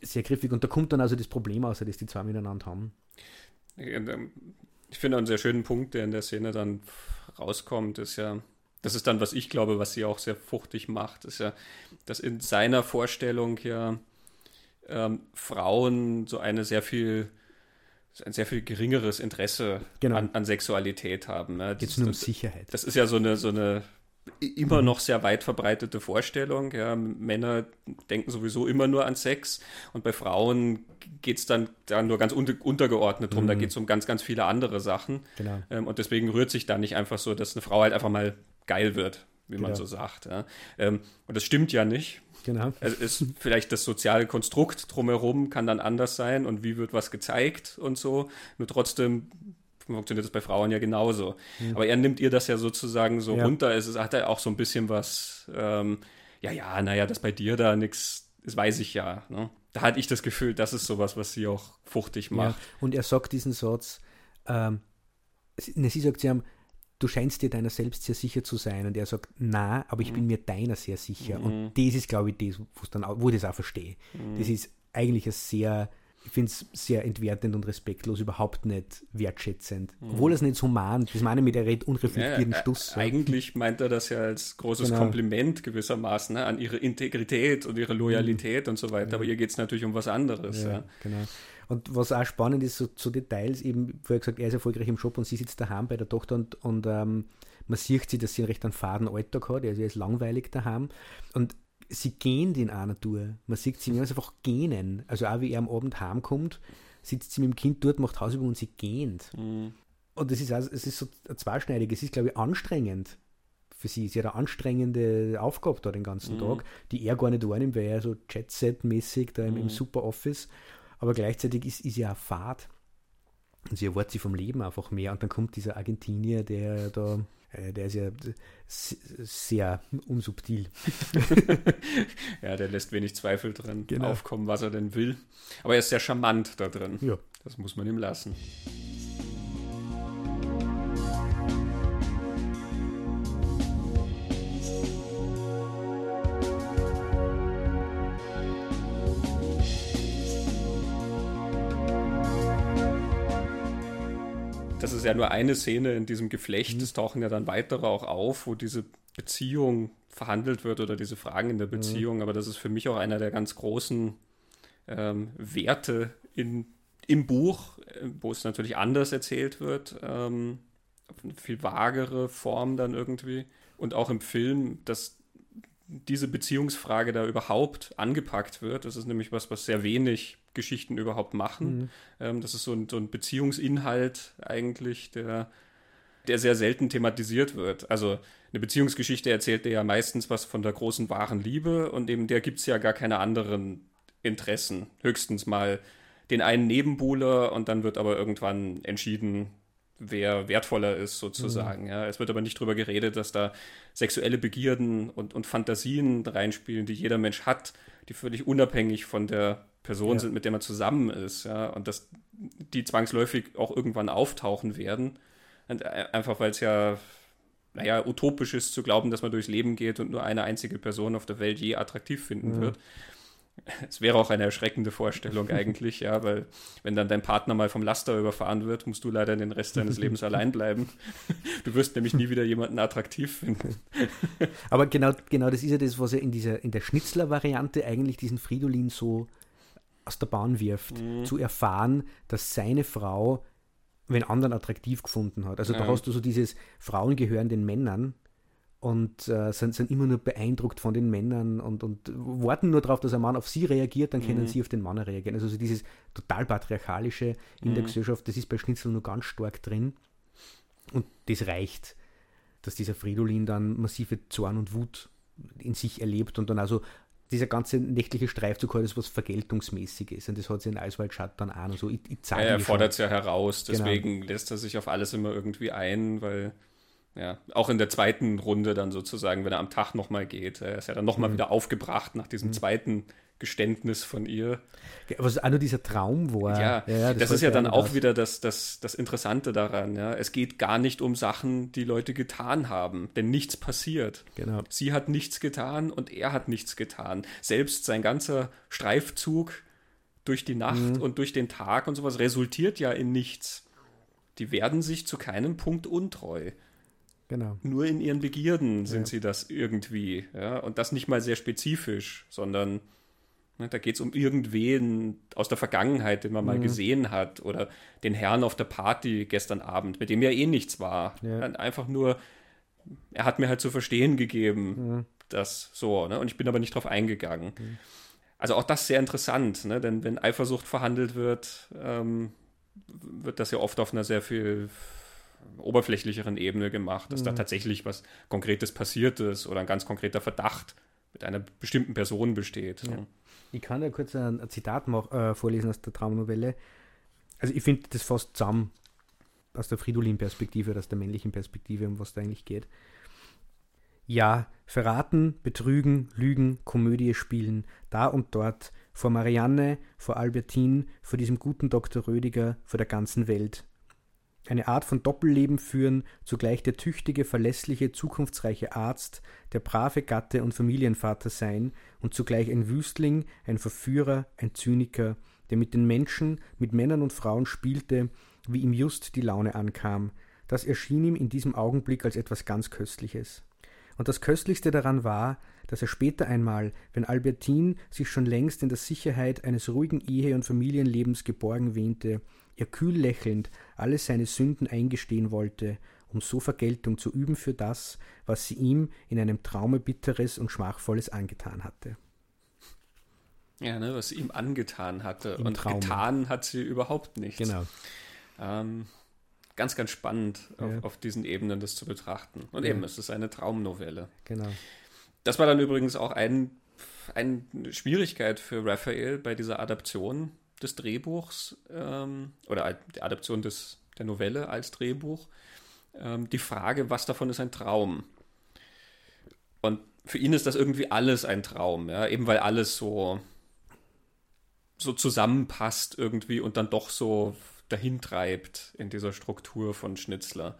sehr griffig und da kommt dann also das Problem aus, das die zwei miteinander haben. Ähm, ich finde einen sehr schönen Punkt, der in der Szene dann rauskommt, ist ja, das ist dann, was ich glaube, was sie auch sehr fruchtig macht, ist ja, dass in seiner Vorstellung ja ähm, Frauen so eine sehr viel ein sehr viel geringeres Interesse genau. an, an, Sexualität haben. Ne? Geht nur um Sicherheit. Das ist ja so eine, so eine immer noch sehr weit verbreitete Vorstellung. Ja. Männer denken sowieso immer nur an Sex und bei Frauen geht es dann, dann nur ganz unter, untergeordnet drum. Mhm. Da geht es um ganz, ganz viele andere Sachen. Genau. Ähm, und deswegen rührt sich da nicht einfach so, dass eine Frau halt einfach mal geil wird, wie genau. man so sagt. Ja. Ähm, und das stimmt ja nicht. Genau. Es ist vielleicht das soziale Konstrukt drumherum kann dann anders sein und wie wird was gezeigt und so. Nur trotzdem funktioniert das bei Frauen ja genauso. Mhm. Aber er nimmt ihr das ja sozusagen so ja. runter. Es ist, hat er auch so ein bisschen was, ähm, ja, ja, naja, das bei dir da nichts, das weiß ich ja. Ne? Da hatte ich das Gefühl, das ist sowas, was sie auch fuchtig macht. Ja. Und er sagt diesen Satz, ähm, sie sagt, sie haben, du scheinst dir deiner selbst sehr sicher zu sein. Und er sagt, na, aber ich mhm. bin mir deiner sehr sicher. Mhm. Und das ist, glaube ich, das, dann, wo ich das auch verstehe. Mhm. Das ist eigentlich ein sehr, ich finde es sehr entwertend und respektlos, überhaupt nicht wertschätzend. Mhm. Obwohl er es nicht so mahnt. Das meine ich mit der red unreflektierten ja, Stuss. Eigentlich meint er das ja als großes genau. Kompliment gewissermaßen ne, an ihre Integrität und ihre Loyalität mhm. und so weiter. Aber ihr geht es natürlich um was anderes. Ja, Genau. Und was auch spannend ist, so, so Details, eben, vorher gesagt, er ist erfolgreich im Shop und sie sitzt daheim bei der Tochter und, und ähm, man sieht sie, dass sie einen recht einen faden Alltag hat, also er ist langweilig daheim. Und sie gehen in einer Tour. Man sieht sie einfach gähnen. Also auch wie er am Abend heimkommt, sitzt sie mit dem Kind dort, macht Hausübung und sie gähnt. Mhm. Und das ist, also, es ist so zweischneidig. Es ist, glaube ich, anstrengend für sie. Sie hat eine anstrengende Aufgabe da den ganzen mhm. Tag, die er gar nicht wahrnimmt, weil er so Jet-Set-mäßig da im, mhm. im Super Office aber gleichzeitig ist, ist ja eine Fahrt und sie erwartet sie vom Leben einfach mehr. Und dann kommt dieser Argentinier, der da, der ist ja sehr unsubtil. ja, der lässt wenig Zweifel drin genau. aufkommen, was er denn will. Aber er ist sehr charmant da drin. Ja. Das muss man ihm lassen. Das ist ja nur eine Szene in diesem Geflecht. Mhm. Es tauchen ja dann weitere auch auf, wo diese Beziehung verhandelt wird oder diese Fragen in der mhm. Beziehung. Mhm. Aber das ist für mich auch einer der ganz großen ähm, Werte in, im Buch, äh, wo es natürlich anders erzählt wird. Ähm, eine viel vagere Form dann irgendwie. Und auch im Film, dass diese Beziehungsfrage da überhaupt angepackt wird. Das ist nämlich was, was sehr wenig Geschichten überhaupt machen. Mhm. Ähm, das ist so ein, so ein Beziehungsinhalt eigentlich, der, der sehr selten thematisiert wird. Also eine Beziehungsgeschichte erzählt dir ja meistens was von der großen wahren Liebe und eben der gibt es ja gar keine anderen Interessen. Höchstens mal den einen Nebenbuhler und dann wird aber irgendwann entschieden, wer wertvoller ist, sozusagen. Mhm. Ja. Es wird aber nicht darüber geredet, dass da sexuelle Begierden und, und Fantasien reinspielen, die jeder Mensch hat, die völlig unabhängig von der Person ja. sind, mit der man zusammen ist. Ja. Und dass die zwangsläufig auch irgendwann auftauchen werden. Und äh, einfach weil es ja, naja, utopisch ist zu glauben, dass man durchs Leben geht und nur eine einzige Person auf der Welt je attraktiv finden mhm. wird. Es wäre auch eine erschreckende Vorstellung eigentlich, ja, weil wenn dann dein Partner mal vom Laster überfahren wird, musst du leider den Rest deines Lebens allein bleiben. Du wirst nämlich nie wieder jemanden attraktiv finden. Aber genau, genau das ist ja das, was er in dieser in der Schnitzler-Variante eigentlich diesen Fridolin so aus der Bahn wirft, mhm. zu erfahren, dass seine Frau wenn anderen attraktiv gefunden hat. Also ja. da hast du so dieses Frauen gehören den Männern und äh, sind, sind immer nur beeindruckt von den Männern und, und warten nur darauf, dass ein Mann auf sie reagiert, dann können mhm. sie auf den Mann reagieren. Also so dieses total patriarchalische in mhm. der Gesellschaft, das ist bei Schnitzel nur ganz stark drin. Und das reicht, dass dieser Fridolin dann massive Zorn und Wut in sich erlebt und dann also dieser ganze nächtliche Streifzug hat was Vergeltungsmäßiges und das hat sie in Eiswaldschat dann auch. So, ich, ich ja, er fordert es ja heraus, genau. deswegen genau. lässt er sich auf alles immer irgendwie ein, weil ja, auch in der zweiten Runde dann sozusagen, wenn er am Tag nochmal geht, er ist ja dann nochmal mhm. wieder aufgebracht nach diesem mhm. zweiten Geständnis von ihr. Was auch nur dieser Traum war. Ja, ja das, das ist ja dann auch das. wieder das, das, das Interessante daran. Ja. Es geht gar nicht um Sachen, die Leute getan haben, denn nichts passiert. Genau. Sie hat nichts getan und er hat nichts getan. Selbst sein ganzer Streifzug durch die Nacht mhm. und durch den Tag und sowas resultiert ja in nichts. Die werden sich zu keinem Punkt untreu. Genau. Nur in ihren Begierden sind ja. sie das irgendwie. Ja? Und das nicht mal sehr spezifisch, sondern da geht es um irgendwen aus der Vergangenheit, den man mhm. mal gesehen hat, oder den Herrn auf der Party gestern Abend, mit dem ja eh nichts war. Ja. Einfach nur, er hat mir halt zu verstehen gegeben, mhm. dass so, ne? und ich bin aber nicht drauf eingegangen. Mhm. Also auch das sehr interessant, ne? denn wenn Eifersucht verhandelt wird, ähm, wird das ja oft auf einer sehr viel oberflächlicheren Ebene gemacht, dass da mhm. tatsächlich was Konkretes passiert ist oder ein ganz konkreter Verdacht mit einer bestimmten Person besteht. Ja. Ich kann ja kurz ein, Zitat mach, äh, vorlesen aus der Traumnovelle. Also ich finde das fast zusammen aus der Fridolin-Perspektive oder aus der männlichen Perspektive, um was da eigentlich geht. Ja, verraten, betrügen, lügen, Komödie spielen, da und dort, vor Marianne, vor Albertine, vor diesem guten Dr. Rödiger, vor der ganzen Welt eine Art von Doppelleben führen, zugleich der tüchtige, verlässliche, zukunftsreiche Arzt, der brave Gatte und Familienvater sein und zugleich ein Wüstling, ein Verführer, ein Zyniker, der mit den Menschen, mit Männern und Frauen spielte, wie ihm just die Laune ankam. Das erschien ihm in diesem Augenblick als etwas ganz Köstliches. Und das Köstlichste daran war, dass er später einmal, wenn Albertine sich schon längst in der Sicherheit eines ruhigen Ehe- und Familienlebens geborgen wähnte, er kühl lächelnd alle seine Sünden eingestehen wollte, um so Vergeltung zu üben für das, was sie ihm in einem Traume Bitteres und Schmachvolles angetan hatte. Ja, ne, was sie ihm angetan hatte. Im und Traume. getan hat sie überhaupt nichts. Genau. Ähm, ganz, ganz spannend, ja. auf, auf, diesen Ebenen das zu betrachten. Und ja. eben, es ist eine Traumnovelle. Genau. Das war dann übrigens auch ein, eine Schwierigkeit für Raphael bei dieser Adaption, des Drehbuchs ähm, oder der Adaption des, der Novelle als Drehbuch ähm, die Frage, was davon ist ein Traum? Und für ihn ist das irgendwie alles ein Traum, ja, eben weil alles so, so zusammenpasst irgendwie und dann doch so dahintreibt in dieser Struktur von Schnitzler.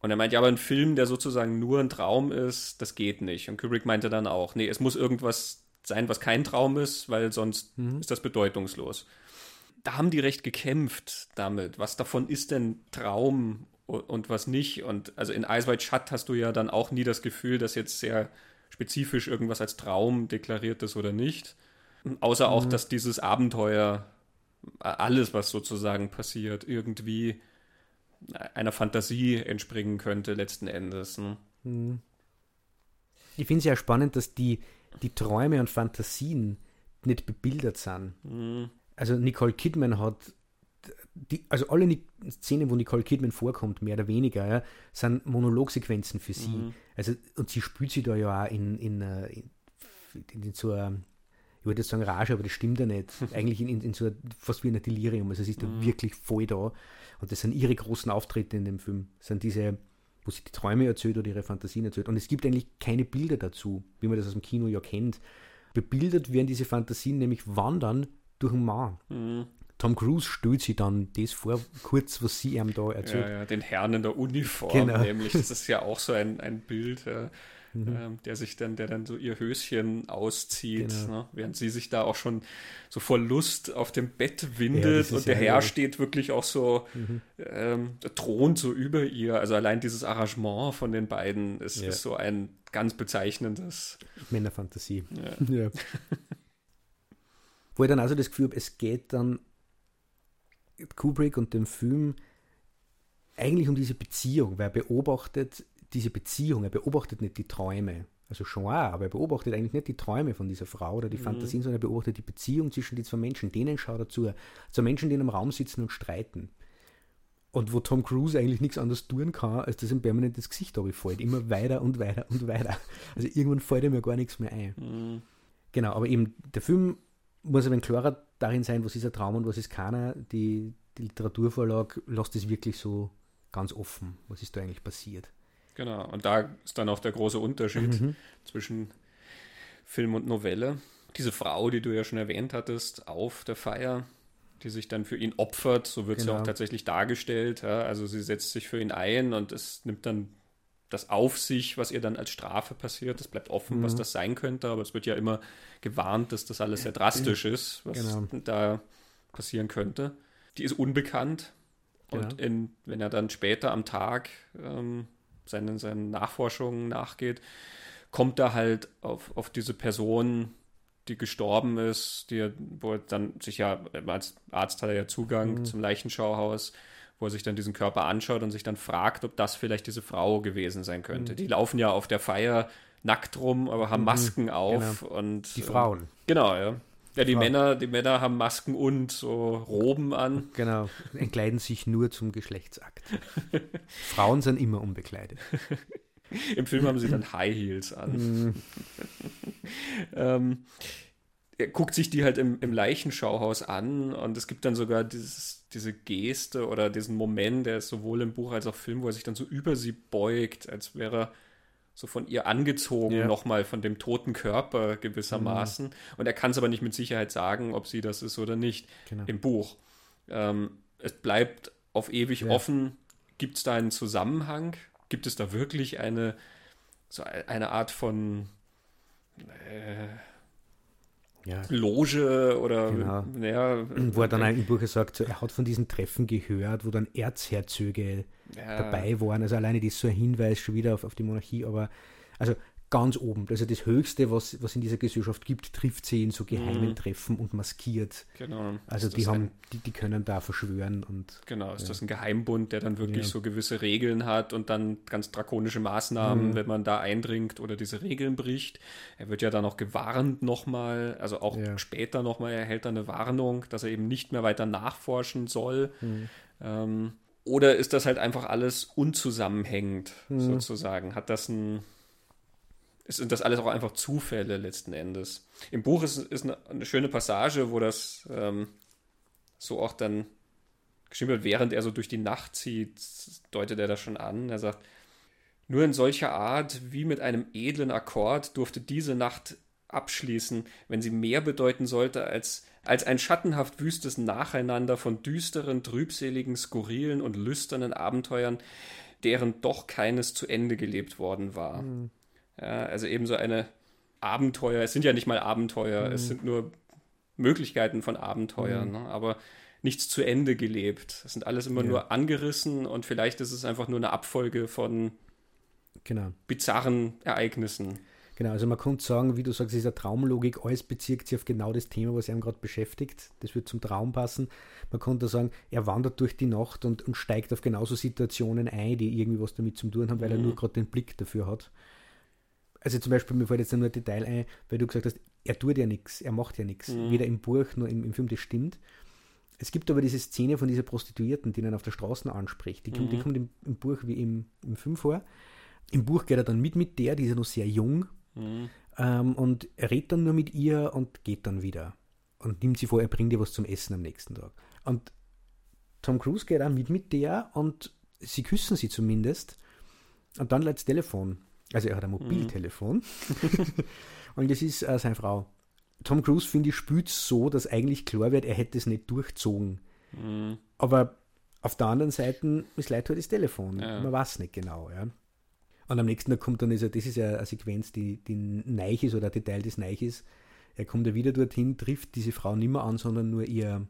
Und er meint, ja, aber ein Film, der sozusagen nur ein Traum ist, das geht nicht. Und Kubrick meinte dann auch, nee, es muss irgendwas sein, was kein Traum ist, weil sonst mhm. ist das bedeutungslos. Da haben die recht gekämpft damit. Was davon ist denn Traum und was nicht? Und also in Eyes Wide Shut hast du ja dann auch nie das Gefühl, dass jetzt sehr spezifisch irgendwas als Traum deklariert ist oder nicht. Außer auch, mhm. dass dieses Abenteuer, alles, was sozusagen passiert, irgendwie einer Fantasie entspringen könnte, letzten Endes. Ne? Mhm. Ich finde es ja spannend, dass die die Träume und Fantasien nicht bebildert sind. Mhm. Also Nicole Kidman hat die, also alle Szenen, wo Nicole Kidman vorkommt, mehr oder weniger, ja, sind Monologsequenzen für sie. Mhm. Also, und sie spielt sie da ja auch in, in, äh, in, in, in so einer, ich würde jetzt sagen Rage, aber das stimmt ja nicht. Eigentlich in, in, so fast wie ein Delirium. Also sie ist da mhm. wirklich voll da. Und das sind ihre großen Auftritte in dem Film. Das sind diese wo sie die Träume erzählt oder ihre Fantasien erzählt. Und es gibt eigentlich keine Bilder dazu, wie man das aus dem Kino ja kennt. Bebildert werden diese Fantasien nämlich wandern durch den Mann. Mhm. Tom Cruise stellt sich dann das vor, kurz, was sie ihm da erzählt. Ja, ja, den Herrn in der Uniform, genau. nämlich. Das ist ja auch so ein, ein Bild. Ja mhm. ähm, der sich dann, der dann so ihr Höschen auszieht, genau. ne? während sie sich da auch schon so vor Lust auf dem Bett windet ja, und der Herr steht wirklich auch so, mhm. ähm, thront so über ihr. Also allein dieses Arrangement von den beiden ist, ja. ist so ein ganz bezeichnendes. Männerfantasie. Ja. ja. Wo ich dann also das Gefühl habe, es geht dann Kubrick und dem Film eigentlich um diese Beziehung, weil er beobachtet diese Beziehung, er beobachtet nicht die Träume. Also schon auch, aber er beobachtet eigentlich nicht die Träume von dieser Frau oder die mhm. Fantasien, sondern er beobachtet die Beziehung zwischen den zwei Menschen. Denen schaut er zu. Zwei Menschen, die in einem Raum sitzen und streiten. Und wo Tom Cruise eigentlich nichts anderes tun kann, als dass ihm permanent das Gesicht fällt. Immer weiter und weiter und weiter. Also irgendwann fällt ihm ja gar nichts mehr ein. Mhm. Genau, aber eben der Film muss ein wenig klarer darin sein, was ist ein Traum und was ist keiner. Die, die Literaturvorlage lässt es wirklich so ganz offen. Was ist da eigentlich passiert? Genau, und da ist dann auch der große Unterschied mhm. zwischen Film und Novelle. Diese Frau, die du ja schon erwähnt hattest, auf der Feier, die sich dann für ihn opfert, so wird genau. sie auch genau. tatsächlich dargestellt. Ja? Also sie setzt sich für ihn ein und es nimmt dann das auf sich, was ihr dann als Strafe passiert. Es bleibt offen, mhm. was das sein könnte, aber es wird ja immer gewarnt, dass das alles sehr drastisch ist, was genau. da passieren könnte. Die ist unbekannt. Und ja. in, wenn er dann später am Tag ähm, seinen, seinen Nachforschungen nachgeht, kommt er halt auf, auf diese Person, die gestorben ist, die, wo er dann sich ja, als Arzt hat er ja Zugang mhm. zum Leichenschauhaus, wo er sich dann diesen Körper anschaut und sich dann fragt, ob das vielleicht diese Frau gewesen sein könnte. Mhm. Die laufen ja auf der Feier nackt rum, aber haben mhm. Masken auf genau. und die Frauen. Äh, genau, ja. Ja, die Männer, die Männer haben Masken und so Roben an. Genau, entkleiden sich nur zum Geschlechtsakt. Frauen sind immer unbekleidet. Im Film haben sie dann High Heels an. Mm. ähm, er guckt sich die halt im, im, Leichenschauhaus an und es gibt dann sogar dieses, diese Geste oder diesen Moment, der ist sowohl im Buch als auch im Film, wo er sich dann so über sie beugt, als wäre er so von ihr angezogen, ja. nochmal von dem toten Körper gewissermaßen. Mhm. Und er kann es aber nicht mit Sicherheit sagen, ob sie das ist oder nicht genau. im Buch. Ähm, es bleibt auf ewig ja. offen. Gibt es da einen Zusammenhang? Gibt es da wirklich eine, so eine Art von äh, ja. Loge oder genau. ja, wo er dann okay. im Buch sagt, er hat von diesen Treffen gehört, wo dann Erzherzöge ja. dabei waren. Also alleine das ist so ein Hinweis schon wieder auf, auf die Monarchie, aber also ganz oben. Also das Höchste, was, was in dieser Gesellschaft gibt, trifft sie in so geheimen mhm. Treffen und maskiert. Genau. Also die haben, die, die können da verschwören und. Genau, ist ja. das ein Geheimbund, der dann wirklich ja. so gewisse Regeln hat und dann ganz drakonische Maßnahmen, mhm. wenn man da eindringt oder diese Regeln bricht. Er wird ja dann auch gewarnt nochmal, also auch ja. später nochmal erhält er eine Warnung, dass er eben nicht mehr weiter nachforschen soll. Mhm. Ähm, oder ist das halt einfach alles unzusammenhängend, mhm. sozusagen? Hat das ein sind das alles auch einfach Zufälle letzten Endes. Im Buch ist, ist eine, eine schöne Passage, wo das ähm, so auch dann geschrieben wird, während er so durch die Nacht zieht, deutet er das schon an. Er sagt, nur in solcher Art wie mit einem edlen Akkord durfte diese Nacht abschließen, wenn sie mehr bedeuten sollte als, als ein schattenhaft wüstes Nacheinander von düsteren, trübseligen, skurrilen und lüsternen Abenteuern, deren doch keines zu Ende gelebt worden war. Mhm. Ja, also eben so eine Abenteuer. Es sind ja nicht mal Abenteuer, mhm. es sind nur Möglichkeiten von Abenteuern, mhm. ne? aber nichts zu Ende gelebt. Es sind alles immer ja. nur angerissen und vielleicht ist es einfach nur eine Abfolge von genau. bizarren Ereignissen. Genau, also man könnte sagen, wie du sagst, dieser Traumlogik, alles bezieht sich auf genau das Thema, was er gerade beschäftigt. Das wird zum Traum passen. Man könnte sagen, er wandert durch die Nacht und, und steigt auf genauso Situationen ein, die irgendwie was damit zu tun haben, weil mhm. er nur gerade den Blick dafür hat also zum Beispiel, mir fällt jetzt nur ein Detail ein, weil du gesagt hast, er tut ja nichts, er macht ja nichts. Mhm. Weder im Buch noch im, im, Film, das stimmt. Es gibt aber diese Szene von dieser Prostituierten, die ihn auf der Straße anspricht. Die, mhm. kommt, die kommt im, im, Buch wie im, im Film vor. Im Buch geht er dann mit mit der, die ist ja noch sehr jung. Mhm. Ähm, und er redet dann nur mit ihr und geht dann wieder. Und nimmt sie vor, er bringt ihr was zum Essen am nächsten Tag. Und Tom Cruise geht auch mit mit der und sie küssen sie zumindest. Und dann lädt das Telefon. Also er hat ein mhm. Mobiltelefon. Mhm. und das ist äh, seine Frau. Tom Cruise, finde ich, spielt so, dass eigentlich klar wird, er hätte es nicht durchzogen. Mhm. Aber auf der anderen Seite ist leider halt das Telefon. Ja. Man weiß nicht genau. Ja. Und am nächsten Tag kommt dann, ist ja, das ist ja eine Sequenz, die, die Neich ist oder ein Detail des Neich ist. Er kommt ja wieder dorthin, trifft diese Frau nicht mehr an, sondern nur ihr,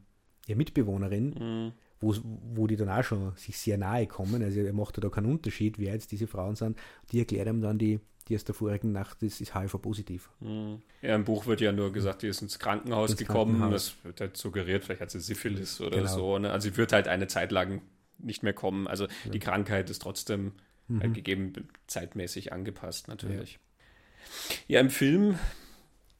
ihr Mitbewohnerin. Mhm wo, wo die dann auch schon sich sehr nahe kommen. Also er macht da keinen Unterschied, wer jetzt diese Frauen sind. Die erklärt ihm dann, die, die aus der vorigen Nacht ist, ist HIV-positiv. Mhm. Ja, im Buch wird ja nur gesagt, die ist ins Krankenhaus ins gekommen. Krankenhaus. Das wird halt suggeriert, vielleicht hat sie Syphilis oder genau. so. Ne? Also sie wird halt eine Zeit lang nicht mehr kommen. Also ja. die Krankheit ist trotzdem mhm. halt gegeben zeitmäßig angepasst natürlich. Ja. ja, im Film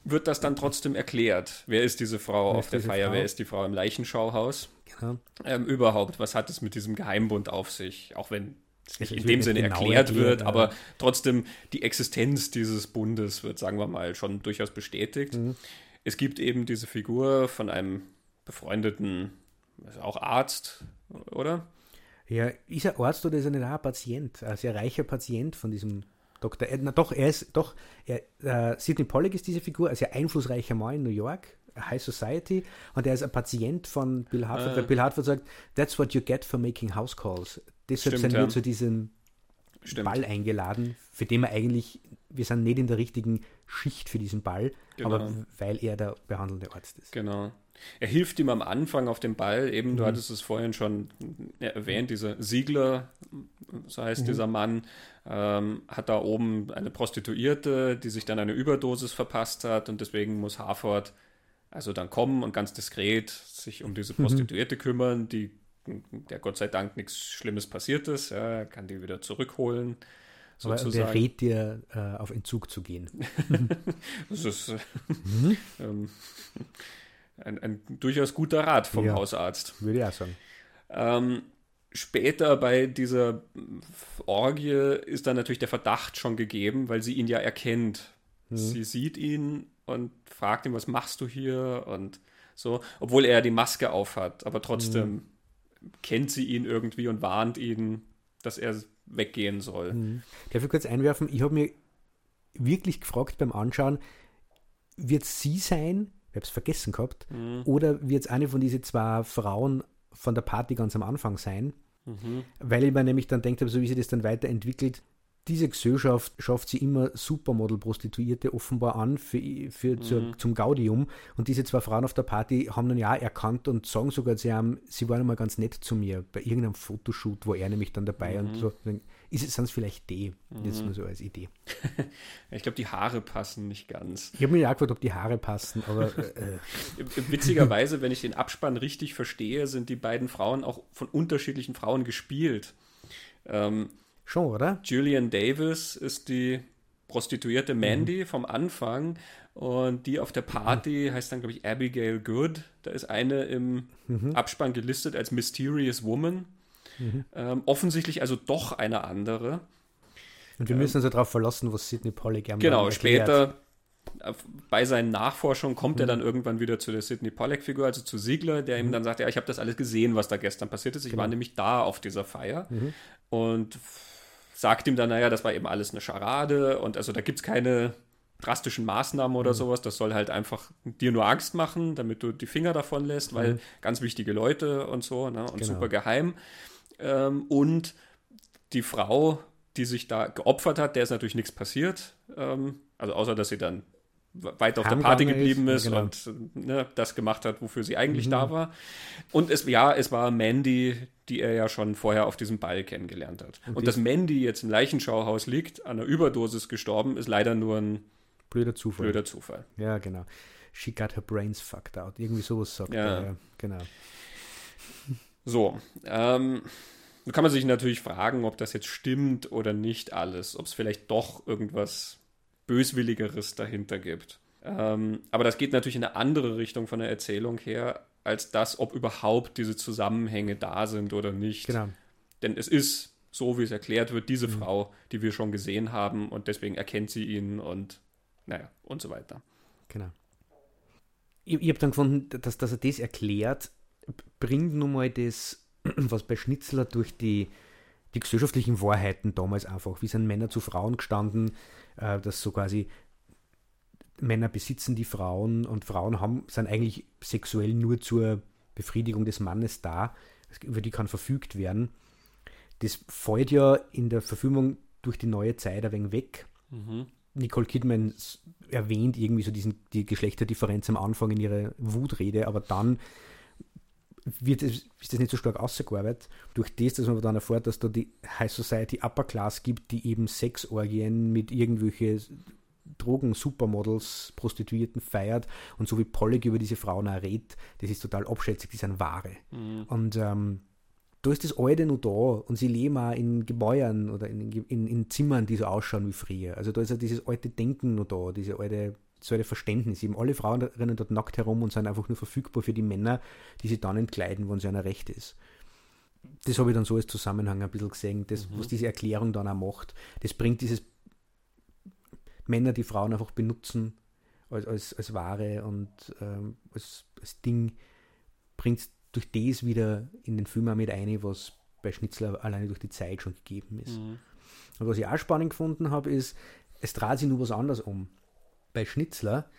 wird das dann trotzdem erklärt. Wer ist diese Frau Wer auf der Feier? Frau? Wer ist die Frau im Leichenschauhaus? Genau. Ähm, überhaupt, was hat es mit diesem Geheimbund auf sich? Auch wenn es nicht in dem Sinne genau erklärt wird, ja. aber trotzdem die Existenz dieses Bundes wird, sagen wir mal, schon durchaus bestätigt. Mhm. Es gibt eben diese Figur von einem befreundeten, also auch Arzt, oder? Ja, ist er Arzt oder ist er nicht auch ein Patient? Ein sehr reicher Patient von diesem Dr. Edna. Doch, er ist, doch, er, äh, Sidney Pollack ist diese Figur, ein sehr einflussreicher Mann in New York, High Society, und er ist ein Patient von Bill Hartford, äh. Bill Hartford sagt, that's what you get for making house calls. Deshalb Stimmt, sind wir ja. zu diesem Stimmt. Ball eingeladen, für den wir eigentlich, wir sind nicht in der richtigen Schicht für diesen Ball, genau. aber weil er der behandelnde Arzt ist. Genau. Er hilft ihm am Anfang auf dem Ball, eben, mhm. du hattest es vorhin schon erwähnt, dieser Siegler, so heißt mhm. dieser Mann, ähm, hat da oben eine Prostituierte, die sich dann eine Überdosis verpasst hat und deswegen muss Harford also dann kommen und ganz diskret sich um diese mhm. Prostituierte mhm. kümmern, die der Gott sei Dank nichts Schlimmes passiert ist, ja, kann die wieder zurückholen. Sozusagen. Aber der rät dir, äh, auf Entzug zu gehen. das ist äh, mhm. ähm, ein, ein, durchaus guter Rat vom ja, Hausarzt. Würde ich auch sagen. Ähm, später bei dieser Orgie ist dann natürlich der Verdacht schon gegeben, weil sie ihn ja erkennt. Mhm. Sie sieht ihn und fragt ihn, was machst du hier? Und so, obwohl er die Maske aufhat, aber trotzdem mhm. kennt sie ihn irgendwie und warnt ihn, dass er weggehen soll. Mhm. Darf ich kurz einwerfen? Ich habe mir wirklich gefragt beim Anschauen, wird sie sein, ich habe es vergessen gehabt, mhm. oder wird es eine von diesen zwei Frauen von der Party ganz am Anfang sein? Mhm. Weil ich mir nämlich dann denkt habe, so wie sich das dann weiterentwickelt, diese Gesellschaft schafft sie immer Supermodel-Prostituierte offenbar an für, für mhm. zur, zum Gaudium. Und diese zwei Frauen auf der Party haben dann ja erkannt und sagen sogar, sie, haben, sie waren einmal ganz nett zu mir bei irgendeinem Fotoshoot, wo er nämlich dann dabei mhm. und so. Ist es sonst vielleicht die? Mhm. Jetzt nur so als Idee. ich glaube, die Haare passen nicht ganz. Ich habe mir ja gefragt, ob die Haare passen, aber. Äh. Witzigerweise, wenn ich den Abspann richtig verstehe, sind die beiden Frauen auch von unterschiedlichen Frauen gespielt. Ähm, Schon, oder? Julian Davis ist die Prostituierte Mandy mhm. vom Anfang und die auf der Party mhm. heißt dann, glaube ich, Abigail Good. Da ist eine im mhm. Abspann gelistet als Mysterious Woman. Mhm. Ähm, offensichtlich also doch eine andere. Und wir müssen uns ja darauf verlassen, was Sidney Pollack am Genau, später bei seinen Nachforschungen kommt mhm. er dann irgendwann wieder zu der Sidney Pollack-Figur, also zu Siegler, der ihm mhm. dann sagt, ja, ich habe das alles gesehen, was da gestern passiert ist. Ich genau. war nämlich da auf dieser Feier. Mhm. Und sagt ihm dann, naja, das war eben alles eine Scharade und also da gibt es keine drastischen Maßnahmen oder mhm. sowas. Das soll halt einfach dir nur Angst machen, damit du die Finger davon lässt, weil mhm. ganz wichtige Leute und so ne, und genau. super geheim. Ähm, und die Frau, die sich da geopfert hat, der ist natürlich nichts passiert. Ähm, also außer, dass sie dann weiter auf der Party geblieben ist, genau. und ne, das gemacht hat, wofür sie eigentlich mhm. da war. Und es, ja, es war Mandy, die er ja schon vorher auf diesem Ball kennengelernt hat. Und, und dass Mandy jetzt im Leichenschauhaus liegt, an einer Überdosis gestorben, ist leider nur ein blöder Zufall. Blöder Zufall. Ja, genau. She got her brains fucked out. Irgendwie sowas sagt ja. er. Genau. So, ähm, kann man sich natürlich fragen, ob das jetzt stimmt oder nicht alles, ob es vielleicht doch irgendwas Böswilligeres dahinter gibt. Ähm, aber das geht natürlich in eine andere Richtung von der Erzählung her, als das, ob überhaupt diese Zusammenhänge da sind oder nicht. Genau. Denn es ist, so wie es erklärt wird, diese mhm. Frau, die wir schon gesehen haben und deswegen erkennt sie ihn und naja, und so weiter. Genau. Ich, ich habe dann gefunden, dass, dass er das erklärt, bringt nun mal das, was bei Schnitzler durch die, die gesellschaftlichen Wahrheiten damals einfach, wie sind Männer zu Frauen gestanden, äh, dass so quasi Männer besitzen die Frauen und Frauen haben, sind eigentlich sexuell nur zur Befriedigung des Mannes da, über die kann verfügt werden. Das fällt ja in der Verfilmung durch die neue Zeit ein wenig weg. Mhm. Nicole Kidman erwähnt irgendwie so diesen, die Geschlechterdifferenz am Anfang in ihrer Wutrede, aber dann wird es, ist das nicht so stark ausgearbeitet. Durch das, dass man dann erfährt, dass da die High Society Upper Class gibt, die eben Sexorgien mit irgendwelche Drogen-Supermodels, Prostituierten feiert und so wie Pollock über diese Frauen auch redet, das ist total abschätzig, die sind Ware. Mhm. Und ähm, da ist das Alte noch da und sie leben auch in Gebäuden oder in, in, in Zimmern, die so ausschauen wie früher. Also da ist ja dieses alte Denken noch da, diese alte, so alte Verständnis. Eben alle Frauen rennen dort nackt herum und sind einfach nur verfügbar für die Männer, die sie dann entkleiden, wenn sie einer recht ist. Das habe ich dann so als Zusammenhang ein bisschen gesehen, das, mhm. was diese Erklärung dann auch macht. Das bringt dieses Männer, die Frauen einfach benutzen als, als, als Ware und ähm, als, als Ding, bringt es durch das wieder in den Film auch mit ein, was bei Schnitzler alleine durch die Zeit schon gegeben ist. Mhm. Und was ich auch spannend gefunden habe, ist, es dreht sich nur was anderes um. Bei Schnitzler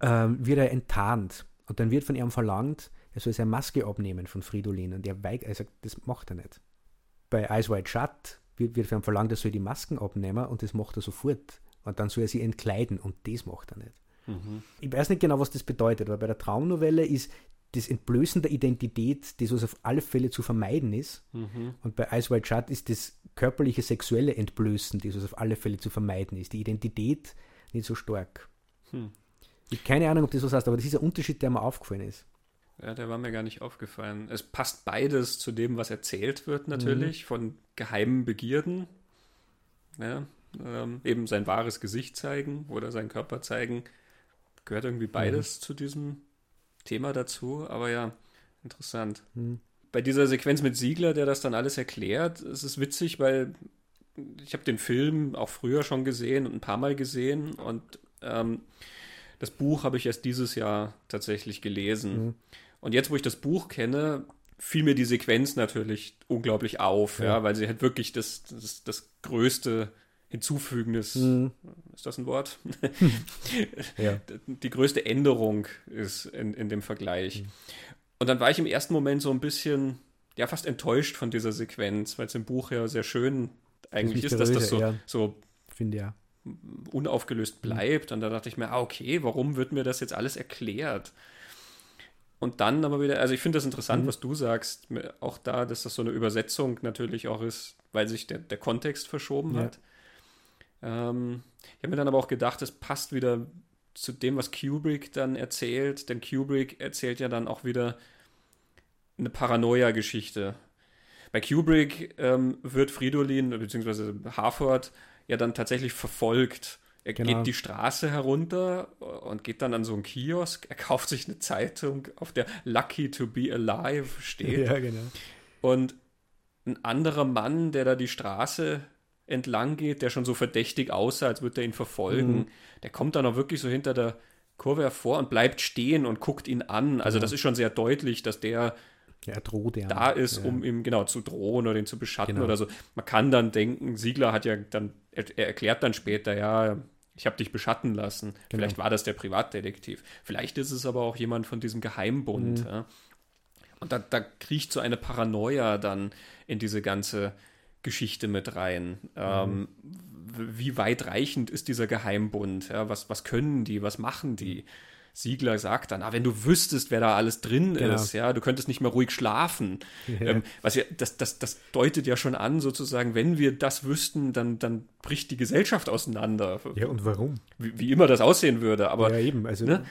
ähm, wird er enttarnt und dann wird von ihm verlangt, er soll seine Maske abnehmen von Fridolin und er weigt, er sagt, das macht er nicht. Bei Eyes Wide Shut wird, wird von ihm verlangt, er soll die Masken abnehmen und das macht er sofort. Und dann soll er sie entkleiden und das macht er nicht. Mhm. Ich weiß nicht genau, was das bedeutet, aber bei der Traumnovelle ist das Entblößen der Identität, das was auf alle Fälle zu vermeiden ist. Mhm. Und bei Ice White Shut ist das körperliche, sexuelle Entblößen, das was auf alle Fälle zu vermeiden ist. Die Identität nicht so stark. Hm. Ich habe keine Ahnung, ob das was heißt, aber das ist ein Unterschied, der mir aufgefallen ist. Ja, der war mir gar nicht aufgefallen. Es passt beides zu dem, was erzählt wird, natürlich, mhm. von geheimen Begierden. Ja, ähm, eben sein wahres Gesicht zeigen oder seinen Körper zeigen. Gehört irgendwie beides mhm. zu diesem Thema dazu, aber ja, interessant. Mhm. Bei dieser Sequenz mit Siegler, der das dann alles erklärt, ist es witzig, weil ich habe den Film auch früher schon gesehen und ein paar Mal gesehen und ähm, das Buch habe ich erst dieses Jahr tatsächlich gelesen. Mhm. Und jetzt, wo ich das Buch kenne, fiel mir die Sequenz natürlich unglaublich auf, ja, ja weil sie halt wirklich das, das, das größte hinzufügendes, mhm. ist das ein Wort? ja. Die größte Änderung ist in, in dem Vergleich. Mhm. Und dann war ich im ersten Moment so ein bisschen, ja, fast enttäuscht von dieser Sequenz, weil es im Buch ja sehr schön eigentlich ist, dass das so, ja. so Finde, ja. Unaufgelöst mhm. bleibt. Und da dachte ich mir, ah, okay, warum wird mir das jetzt alles erklärt? Und dann aber wieder, also ich finde das interessant, mhm. was du sagst, auch da, dass das so eine Übersetzung natürlich auch ist, weil sich der, der Kontext verschoben ja. hat. Ähm, ich habe mir dann aber auch gedacht, es passt wieder zu dem, was Kubrick dann erzählt, denn Kubrick erzählt ja dann auch wieder eine Paranoia-Geschichte. Bei Kubrick ähm, wird Fridolin bzw. Harford ja dann tatsächlich verfolgt. Er genau. geht die Straße herunter und geht dann an so einen Kiosk. Er kauft sich eine Zeitung, auf der Lucky to be alive steht. Ja, genau. Und ein anderer Mann, der da die Straße entlang geht, der schon so verdächtig aussah, als würde er ihn verfolgen. Mhm. Der kommt dann auch wirklich so hinter der Kurve hervor und bleibt stehen und guckt ihn an. Also ja. das ist schon sehr deutlich, dass der ja, da ist, um ihm genau zu drohen oder ihn zu beschatten genau. oder so. Man kann dann denken, Siegler hat ja dann, er, er erklärt dann später, ja, ich habe dich beschatten lassen. Genau. Vielleicht war das der Privatdetektiv. Vielleicht ist es aber auch jemand von diesem Geheimbund. Mhm. Ja. Und da, da kriecht so eine Paranoia dann in diese ganze Geschichte mit rein. Mhm. Ähm, wie weitreichend ist dieser Geheimbund? Ja, was, was können die? Was machen die? Siegler sagt dann, ah, wenn du wüsstest, wer da alles drin genau. ist, ja, du könntest nicht mehr ruhig schlafen. Ja. Ähm, was ja, das, das, das deutet ja schon an, sozusagen, wenn wir das wüssten, dann, dann bricht die Gesellschaft auseinander. Ja, und warum? Wie, wie immer das aussehen würde, aber. Ja, eben, also. Ne?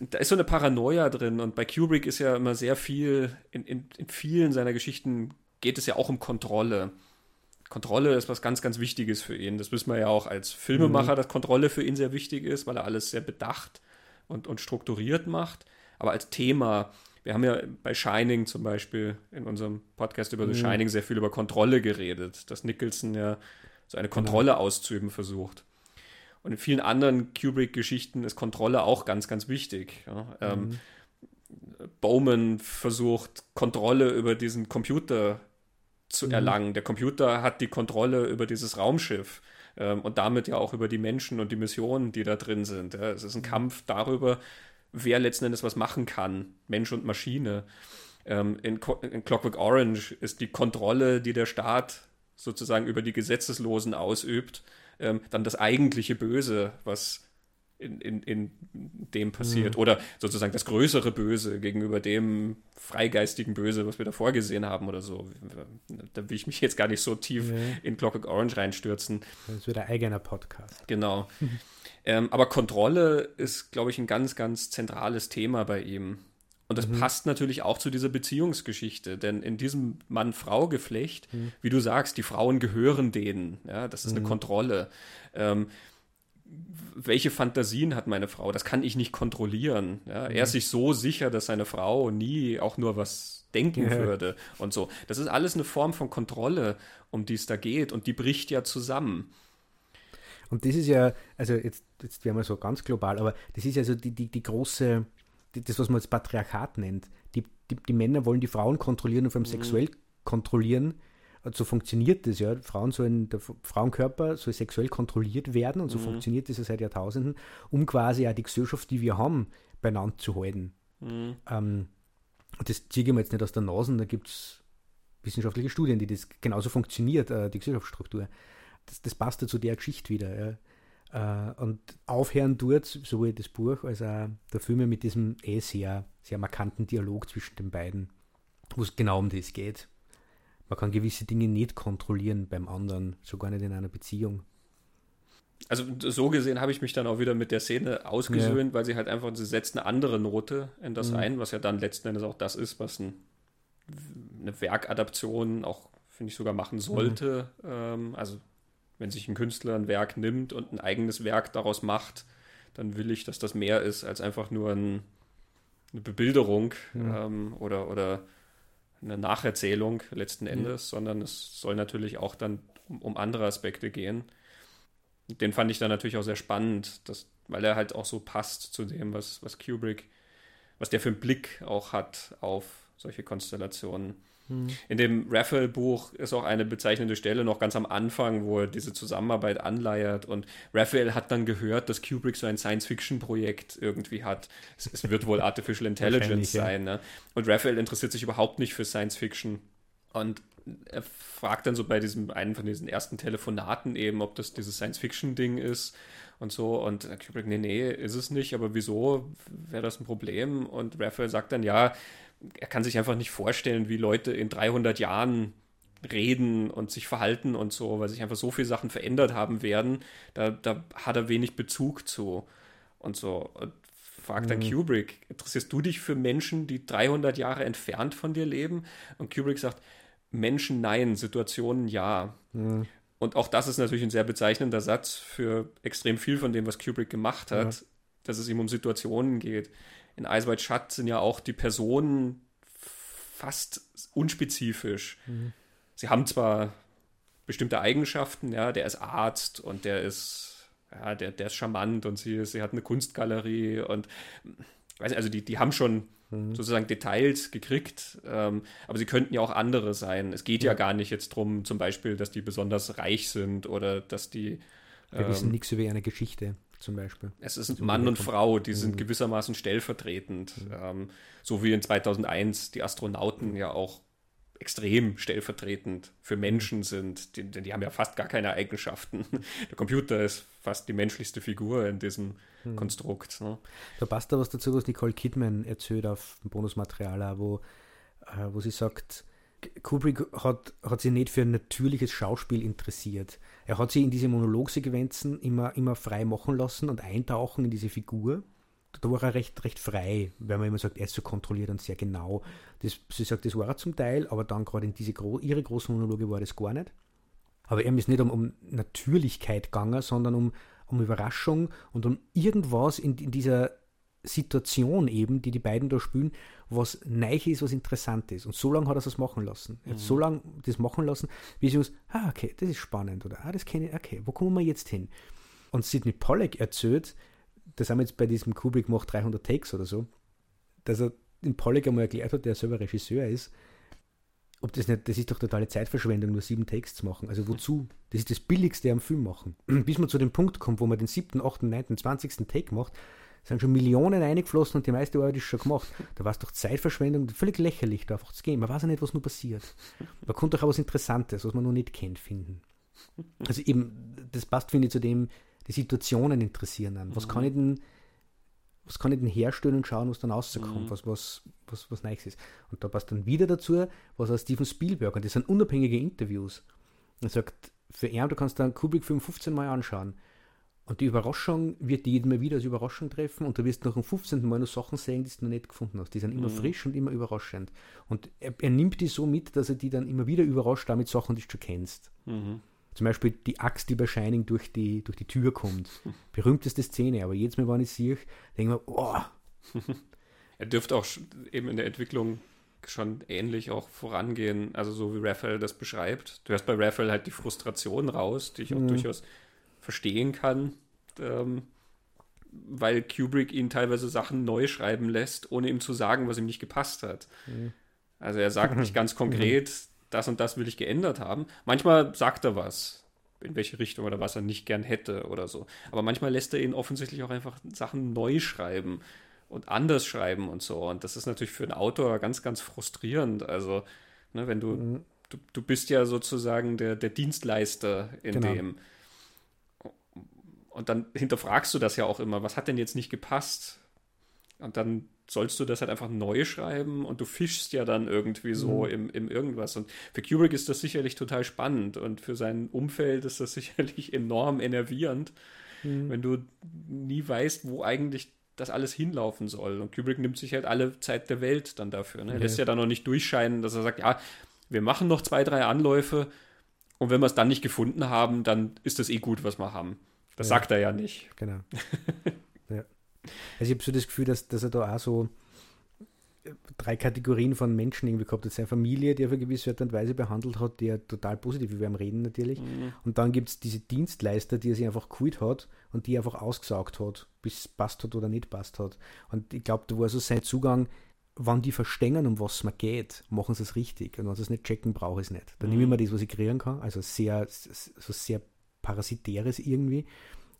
Da ist so eine Paranoia drin und bei Kubrick ist ja immer sehr viel, in, in, in vielen seiner Geschichten geht es ja auch um Kontrolle. Kontrolle ist was ganz, ganz Wichtiges für ihn. Das wissen wir ja auch als Filmemacher, mhm. dass Kontrolle für ihn sehr wichtig ist, weil er alles sehr bedacht und, und strukturiert macht. Aber als Thema, wir haben ja bei Shining zum Beispiel in unserem Podcast über mhm. The Shining sehr viel über Kontrolle geredet, dass Nicholson ja so eine Kontrolle genau. auszuüben versucht. Und in vielen anderen Kubrick-Geschichten ist Kontrolle auch ganz, ganz wichtig. Ja. Ähm, mhm. Bowman versucht, Kontrolle über diesen Computer zu mhm. erlangen. Der Computer hat die Kontrolle über dieses Raumschiff ähm, und damit ja auch über die Menschen und die Missionen, die da drin sind. Ja. Es ist ein mhm. Kampf darüber, wer letzten Endes was machen kann, Mensch und Maschine. Ähm, in, in Clockwork Orange ist die Kontrolle, die der Staat sozusagen über die Gesetzeslosen ausübt, ähm, dann das eigentliche Böse, was in, in, in dem passiert. Mhm. Oder sozusagen das größere Böse gegenüber dem freigeistigen Böse, was wir da vorgesehen haben oder so. Da will ich mich jetzt gar nicht so tief nee. in Clockwork Orange reinstürzen. Das wird ein eigener Podcast. Genau. ähm, aber Kontrolle ist, glaube ich, ein ganz, ganz zentrales Thema bei ihm. Und das mhm. passt natürlich auch zu dieser Beziehungsgeschichte, denn in diesem Mann-Frau-Geflecht, mhm. wie du sagst, die Frauen gehören denen, ja, das ist eine mhm. Kontrolle. Ähm, welche Fantasien hat meine Frau? Das kann ich nicht kontrollieren. Ja? Er ist mhm. sich so sicher, dass seine Frau nie auch nur was denken ja. würde und so. Das ist alles eine Form von Kontrolle, um die es da geht und die bricht ja zusammen. Und das ist ja, also jetzt, jetzt wären wir so ganz global, aber das ist ja so die, die, die große, die, das, was man jetzt Patriarchat nennt. Die, die, die Männer wollen die Frauen kontrollieren und vor allem mhm. sexuell kontrollieren. Und so funktioniert das ja. Frauen sollen, der Frauenkörper soll sexuell kontrolliert werden und so mhm. funktioniert das ja seit Jahrtausenden, um quasi auch die Gesellschaft, die wir haben, beieinander zu halten. Mhm. Ähm, das ziehe ich mir jetzt nicht aus der Nase, da gibt es wissenschaftliche Studien, die das genauso funktioniert, äh, die Gesellschaftsstruktur das, das passt ja zu der Geschichte wieder. Ja. Äh, und aufhören tut sowohl das Buch als auch der Film mit diesem eh sehr, sehr markanten Dialog zwischen den beiden, wo es genau um das geht. Man kann gewisse Dinge nicht kontrollieren beim anderen, sogar nicht in einer Beziehung. Also so gesehen habe ich mich dann auch wieder mit der Szene ausgesöhnt, ja. weil sie halt einfach, sie setzt eine andere Note in das mhm. ein, was ja dann letzten Endes auch das ist, was ein, eine Werkadaption auch, finde ich, sogar machen sollte. Mhm. Ähm, also wenn sich ein Künstler ein Werk nimmt und ein eigenes Werk daraus macht, dann will ich, dass das mehr ist als einfach nur ein, eine Bebilderung mhm. ähm, oder, oder eine Nacherzählung letzten Endes, mhm. sondern es soll natürlich auch dann um, um, andere Aspekte gehen. Den fand ich dann natürlich auch sehr spannend, dass, weil er halt auch so passt zu dem, was, was Kubrick, was der für einen Blick auch hat auf solche Konstellationen. In dem Raphael-Buch ist auch eine bezeichnende Stelle noch ganz am Anfang, wo er diese Zusammenarbeit anleiert. Und Raphael hat dann gehört, dass Kubrick so ein Science-Fiction-Projekt irgendwie hat. Es, es, wird wohl Artificial Intelligence sein. Ne? Und Raphael interessiert sich überhaupt nicht für Science-Fiction. Und er fragt dann so bei diesem einen von diesen ersten Telefonaten eben, ob das dieses Science-Fiction-Ding ist und so. Und Kubrick, nee, nee, ist es nicht, aber wieso wäre das ein Problem? Und Raphael sagt dann, ja, er kann sich einfach nicht vorstellen, wie Leute in 300 Jahren reden und sich verhalten und so, weil sich einfach so viele Sachen verändert haben werden. Da, da hat er wenig Bezug zu und so. Und fragt dann mhm. Kubrick, interessierst du dich für Menschen, die 300 Jahre entfernt von dir leben? Und Kubrick sagt, Menschen nein, Situationen ja. Mhm. Und auch das ist natürlich ein sehr bezeichnender Satz für extrem viel von dem, was Kubrick gemacht hat, ja. Dass es ihm um Situationen geht in Eyes Wide Shut sind ja auch die Personen fast unspezifisch. Mhm. Sie haben zwar bestimmte Eigenschaften, ja, der ist Arzt und der ist, ja, der, der ist charmant und sie, sie hat eine Kunstgalerie und weiß nicht, also die, die haben schon mhm. sozusagen Details gekriegt, ähm, aber sie könnten ja auch andere sein. Es geht ja, ja gar nicht jetzt darum, zum Beispiel, dass die besonders reich sind oder dass die. Wir ähm, wissen nichts über eine Geschichte zum Beispiel. Es ist Mann und Frau, die sind mhm. gewissermaßen stellvertretend. Mhm. Ähm, so wie in 2001 die Astronauten ja auch extrem stellvertretend für Menschen sind. Die, die haben ja fast gar keine Eigenschaften. Der Computer ist fast die menschlichste Figur in diesem mhm. Konstrukt. Ne? Da passt da was dazu, was Nicole Kidman erzählt auf dem Bonusmaterial, wo, äh, wo sie sagt, Kubrick hat, hat sich nicht für ein natürliches Schauspiel interessiert. Er hat sich in diese Monologsequenzen immer, immer frei machen lassen und eintauchen in diese Figur. Da war er recht, recht frei, weil man immer sagt, er ist so kontrolliert und sehr genau. Das, sie sagt, das war er zum Teil, aber dann gerade in diese ihre großen Monologe war das gar nicht. Aber ihm ist nicht um, um Natürlichkeit gegangen, sondern um, um Überraschung und um irgendwas in, in dieser Situation eben, die die beiden da spielen, was neu ist, was interessant ist. Und so lange hat er es machen lassen. Er hat mhm. so lange das machen lassen, wie sie uns, ah, okay, das ist spannend oder ah, das kenne ich, okay, wo kommen wir jetzt hin? Und Sidney Pollack erzählt, das haben wir jetzt bei diesem Kubrick macht 300 Takes oder so, dass er den Pollack einmal erklärt hat, der selber Regisseur ist, ob das nicht, das ist doch totale Zeitverschwendung, nur sieben Takes zu machen. Also wozu? Das ist das Billigste am Film machen. Bis man zu dem Punkt kommt, wo man den siebten, achten, neunten, zwanzigsten Take macht, sind schon Millionen eingeflossen und die meiste Arbeit ist schon gemacht. Da war es doch Zeitverschwendung, völlig lächerlich, da einfach zu gehen. Man weiß ja nicht, was nur passiert. Man konnte doch auch was Interessantes, was man noch nicht kennt, finden. Also eben, das passt, finde ich, zu dem, die Situationen interessieren dann. Was mhm. kann ich denn, was kann ich denn herstellen und schauen, was dann rauskommt, mhm. was, was, was, was Neues ist. Und da passt dann wieder dazu, was aus Steven Spielberg, und das sind unabhängige Interviews. Er sagt, für ihn, du kannst dann Kubrick 15 Mal anschauen Und die Überraschung wird die immer wieder als Überraschung treffen und du wirst nach dem 15. Mal noch Sachen sehen, die du noch nicht gefunden hast. Die sind immer mhm. frisch und immer überraschend. Und er, er, nimmt die so mit, dass er die dann immer wieder überrascht damit Sachen, die du schon kennst. Mhm. Zum Beispiel die Axt, die bei Shining durch die, durch die Tür kommt. Berühmteste Szene, aber jedes Mal, wenn ich sehe, denke ich mir, oh. er dürfte auch eben in der Entwicklung schon ähnlich auch vorangehen, also so wie Raphael das beschreibt. Du hast bei Raphael halt die Frustration raus, die ich auch mhm. durchaus verstehen kann, ähm, weil Kubrick ihn teilweise Sachen neu schreiben lässt, ohne ihm zu sagen, was ihm nicht gepasst hat. Mhm. Also er sagt nicht ganz konkret, das und das will ich geändert haben. Manchmal sagt er was, in welche Richtung oder was er nicht gern hätte oder so. Aber manchmal lässt er ihn offensichtlich auch einfach Sachen neu schreiben und anders schreiben und so. Und das ist natürlich für einen Autor ganz, ganz frustrierend. Also, ne, wenn du, mhm. du, du bist ja sozusagen der, der Dienstleister in genau. dem. Und dann hinterfragst du das ja auch immer, was hat denn jetzt nicht gepasst? Und dann sollst du das halt einfach neu schreiben und du fischst ja dann irgendwie so mhm. im, im irgendwas. Und für Kubrick ist das sicherlich total spannend und für sein Umfeld ist das sicherlich enorm enervierend, mhm. wenn du nie weißt, wo eigentlich das alles hinlaufen soll. Und Kubrick nimmt sich halt alle Zeit der Welt dann dafür. Ne? Er lässt ja dann noch nicht durchscheinen, dass er sagt, ja, wir machen noch zwei, drei Anläufe und wenn wir es dann nicht gefunden haben, dann ist das eh gut, was wir haben. Das ja. sagt er ja nicht. Genau. ja. Also ich habe so das Gefühl, dass, dass er da auch so äh, drei Kategorien von Menschen irgendwie gehabt hat. Seine Familie, die er auf eine gewisse Art und Weise behandelt hat, die er total positiv über ihn reden natürlich. Mhm. Und dann gibt es diese Dienstleister, die er sich einfach geholt hat und die er einfach ausgesaugt hat, bis es passt hat oder nicht passt hat. Und ich glaube, da war so sein Zugang, wann die verstehen, um was es mir geht, machen sie es richtig. Und wenn sie es nicht checken, brauche ich es nicht. Dann mhm. nehme ich mir das, was ich kriegen kann. Also sehr, so sehr Parasitäres irgendwie.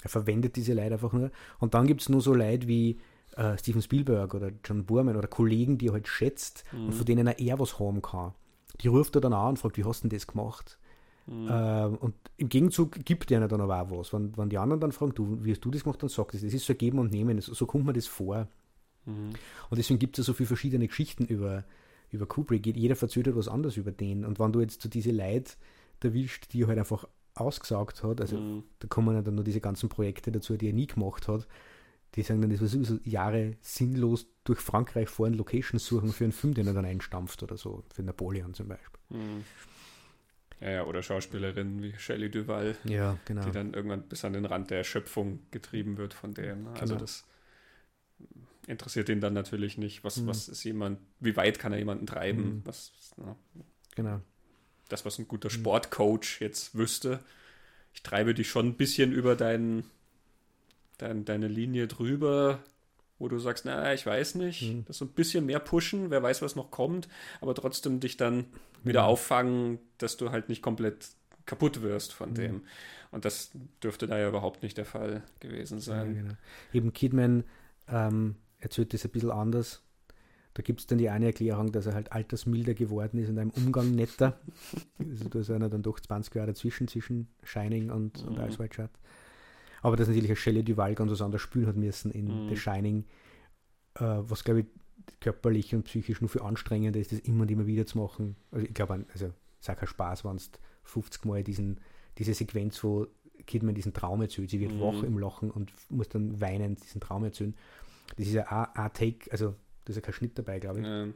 Er verwendet diese Leute einfach nur. Und dann gibt es nur so Leute wie äh, Steven Spielberg oder John Boorman oder Kollegen, die er halt schätzt mhm. und von denen er eher was haben kann. Die ruft er dann an und fragt, wie hast du denn das gemacht? Mhm. Äh, und im Gegenzug gibt er dann aber auch was. Wenn, wenn die anderen dann fragen, du, wie hast du das gemacht, dann sagt es. Das ist so geben und nehmen. So, so kommt man das vor. Mhm. Und deswegen gibt es ja so viele verschiedene Geschichten über, über Kubrick. Jeder verzögert was anderes über den. Und wenn du jetzt so diese Leute erwischt, die halt einfach ausgesagt hat. Also mhm. da kommen ja dann nur diese ganzen Projekte dazu, die er nie gemacht hat. Die sagen dann, das war sowieso Jahre sinnlos durch Frankreich fahren, Locations suchen für einen Film, den er dann einstampft oder so, für Napoleon zum Beispiel. Mhm. Ja, ja, oder Schauspielerinnen wie Shelley Duval, ja, genau. die dann irgendwann bis an den Rand der Erschöpfung getrieben wird von dem. Also genau. das interessiert ihn dann natürlich nicht. Was, mhm. was ist jemand, wie weit kann er jemanden treiben? Mhm. Was, ne? Genau das, was ein guter Sportcoach jetzt wüsste. Ich treibe dich schon ein bisschen über dein, dein, deine Linie drüber, wo du sagst, na, ich weiß nicht, mhm. das so ein bisschen mehr pushen, wer weiß, was noch kommt, aber trotzdem dich dann wieder mhm. auffangen, dass du halt nicht komplett kaputt wirst von mhm. dem. Und das dürfte da ja überhaupt nicht der Fall gewesen sein. Ja, genau. Eben Kidman ähm, erzählt das ein bisschen anders. Da gibt es dann die eine Erklärung, dass er halt altersmilder geworden ist und einem Umgang netter. also da sind er dann doch 20 Jahre dazwischen, zwischen Shining und, mhm. und Ice White Shut. Aber dass natürlich eine Shelley Duval ganz was anderes spielen hat müssen in mhm. The Shining, äh, was glaube ich körperlich und psychisch nur viel anstrengender ist, das immer und immer wieder zu machen. Also ich glaube, also es ist Spaß, wenn es 50 Mal diesen, diese Sequenz, wo Kidman diesen Traum erzählt, sie wird mhm. wach im Lachen und muss dann weinend diesen Traum erzählen. Das ist ja ein Take, also da ist ja kein Schnitt dabei, glaube ich. Ja.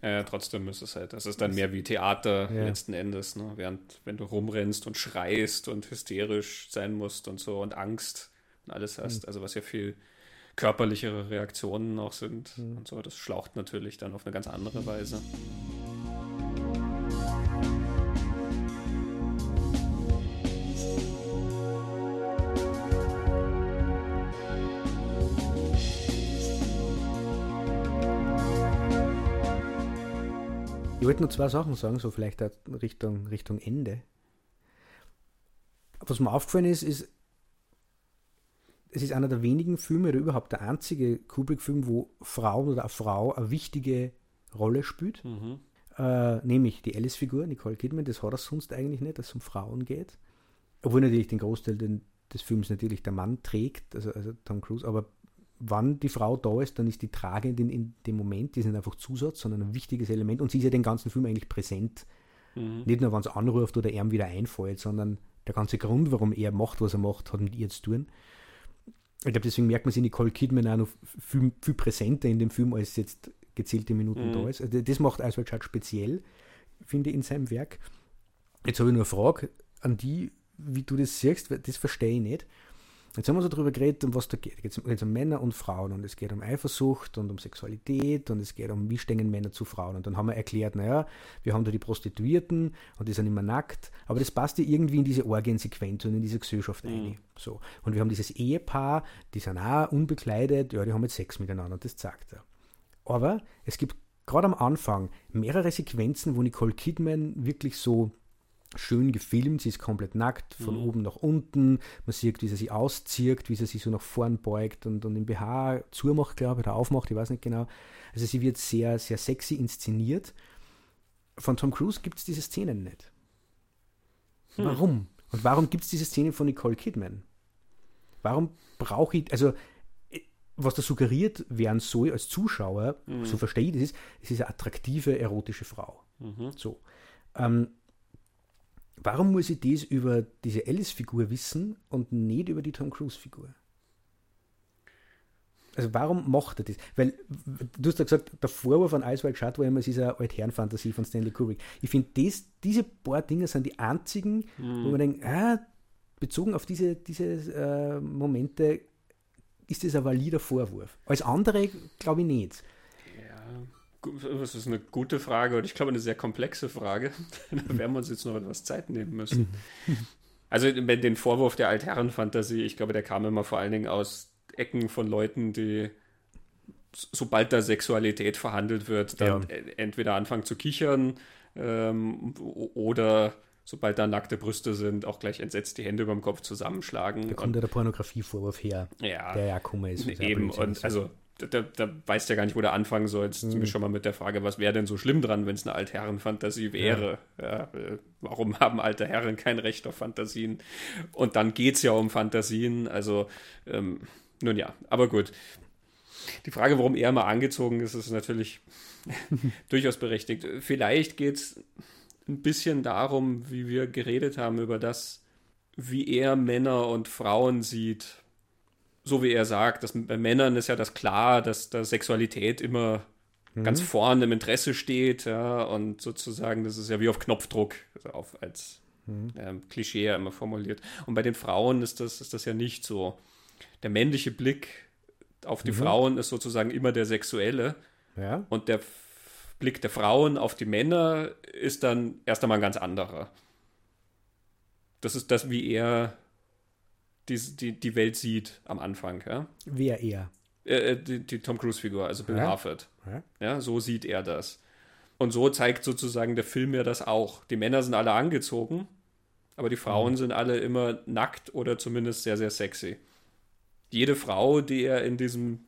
Ja, trotzdem ist es halt, das ist dann mehr wie Theater ja. letzten Endes, ne? während wenn du rumrennst und schreist und hysterisch sein musst und so und Angst und alles hast, mhm. also was ja viel körperlichere Reaktionen auch sind mhm. und so, das schlaucht natürlich dann auf eine ganz andere Weise. Ich wollte nur zwei Sachen sagen, so vielleicht Richtung, Richtung Ende. Was mir aufgefallen ist, ist, es ist einer der wenigen Filme oder überhaupt der einzige Kubrick-Film, wo Frauen oder eine Frau eine wichtige Rolle spielt. Mhm. Äh, nämlich die Alice-Figur, Nicole Kidman. Das hat er sonst eigentlich nicht, dass es um Frauen geht. Obwohl natürlich den Großteil des Films natürlich der Mann trägt, also, also Tom Cruise, aber wann die Frau da ist, dann ist die tragend in, dem Moment, die ist nicht einfach Zusatz, sondern ein wichtiges Element und sie ist ja den ganzen Film eigentlich präsent. Mhm. Nicht nur, wenn es anruft oder ihm wieder einfällt, sondern der ganze Grund, warum er macht, was er macht, hat mit ihr zu tun. Ich glaube, deswegen merkt man sich Nicole Kidman auch noch viel, viel präsenter in dem Film, als jetzt gezählte Minuten mhm. da ist. Also das macht Oswald Schad speziell, finde ich, in seinem Werk. Jetzt habe ich nur eine Frage an die, wie du das siehst, das verstehe ich nicht. Jetzt haben wir so darüber geredet, um was da geht. Es geht um Männer und Frauen und es geht um Eifersucht und um Sexualität und es geht um, wie stehen Männer zu Frauen. Und dann haben wir erklärt, naja, wir haben da die Prostituierten und die sind immer nackt, aber das passt ja irgendwie in diese Orgiensequenz und in diese Gesellschaft mhm. ein. So. Und wir haben dieses Ehepaar, die sind auch unbekleidet, ja, die haben jetzt Sex miteinander das zeigt er. Aber es gibt gerade am Anfang mehrere Sequenzen, wo Nicole Kidman wirklich so schön gefilmt. Sie ist komplett nackt, von mhm. oben nach unten. Man sieht, wie sie sich auszieht, wie sie sich so nach vorn beugt und, und den BH zumacht, glaube ich, oder aufmacht, ich weiß nicht genau. Also sie wird sehr, sehr sexy inszeniert. Von Tom Cruise gibt es diese Szenen nicht. Hm. Warum? Und warum gibt es diese Szenen von Nicole Kidman? Warum brauche ich, also was da suggeriert werden soll als Zuschauer, mhm. so verstehe ich das, ist, es ist eine attraktive, erotische Frau. Mhm. So. Ähm, Warum muss ich das über diese Alice-Figur wissen und nicht über die Tom Cruise-Figur? Also warum macht er das? Weil du hast ja gesagt, der Vorwurf an Ice White Shut war immer, es ist eine Altherrenfantasie von Stanley Kubrick. Ich finde, diese paar Dinge sind die einzigen, mhm. wo man denkt, ah, bezogen auf diese, diese äh, Momente ist das ein valider Vorwurf. Als andere glaube ich nicht. Das ist eine gute Frage und ich glaube eine sehr komplexe Frage. da werden wir uns jetzt noch etwas Zeit nehmen müssen. Also den Vorwurf der Altherrenfantasie, ich glaube, der kam immer vor allen Dingen aus Ecken von Leuten, die sobald da Sexualität verhandelt wird, dann ja. entweder anfangen zu kichern ähm, oder sobald da nackte Brüste sind, auch gleich entsetzt die Hände über dem Kopf zusammenschlagen. Da kommt ja der Pornografievorwurf her, ja, der ja Kummer ist. Eben, und also da, da weißt ja gar nicht, wo der anfangen soll. Jetzt mhm. schon mal mit der Frage, was wäre denn so schlimm dran, wenn es eine Altherrenfantasie wäre? Ja. Ja, äh, warum haben alte Herren kein Recht auf Fantasien? Und dann geht es ja um Fantasien. Also, ähm, nun ja, aber gut. Die Frage, warum er mal angezogen ist, ist natürlich durchaus berechtigt. Vielleicht geht es ein bisschen darum, wie wir geredet haben über das, wie er Männer und Frauen sieht so wie er sagt, dass bei Männern ist ja das klar, dass da Sexualität immer mhm. ganz vorne im Interesse steht, ja, und sozusagen, das ist ja wie auf Knopfdruck, also auf, als mhm. ähm, Klischee immer formuliert. Und bei den Frauen ist das, ist das ja nicht so. Der männliche Blick auf die mhm. Frauen ist sozusagen immer der sexuelle. Ja. Und der Blick der Frauen auf die Männer ist dann erst einmal ein ganz anderer. Das ist das, wie er die, die, die Welt sieht am Anfang. Ja? Wer er? Äh, äh, die, die, Tom Cruise-Figur, also Bill ja? Harford. Ja? ja, so sieht er das. Und so zeigt sozusagen der Film ja das auch. Die Männer sind alle angezogen, aber die Frauen mhm. sind alle immer nackt oder zumindest sehr, sehr sexy. Jede Frau, die er in diesem,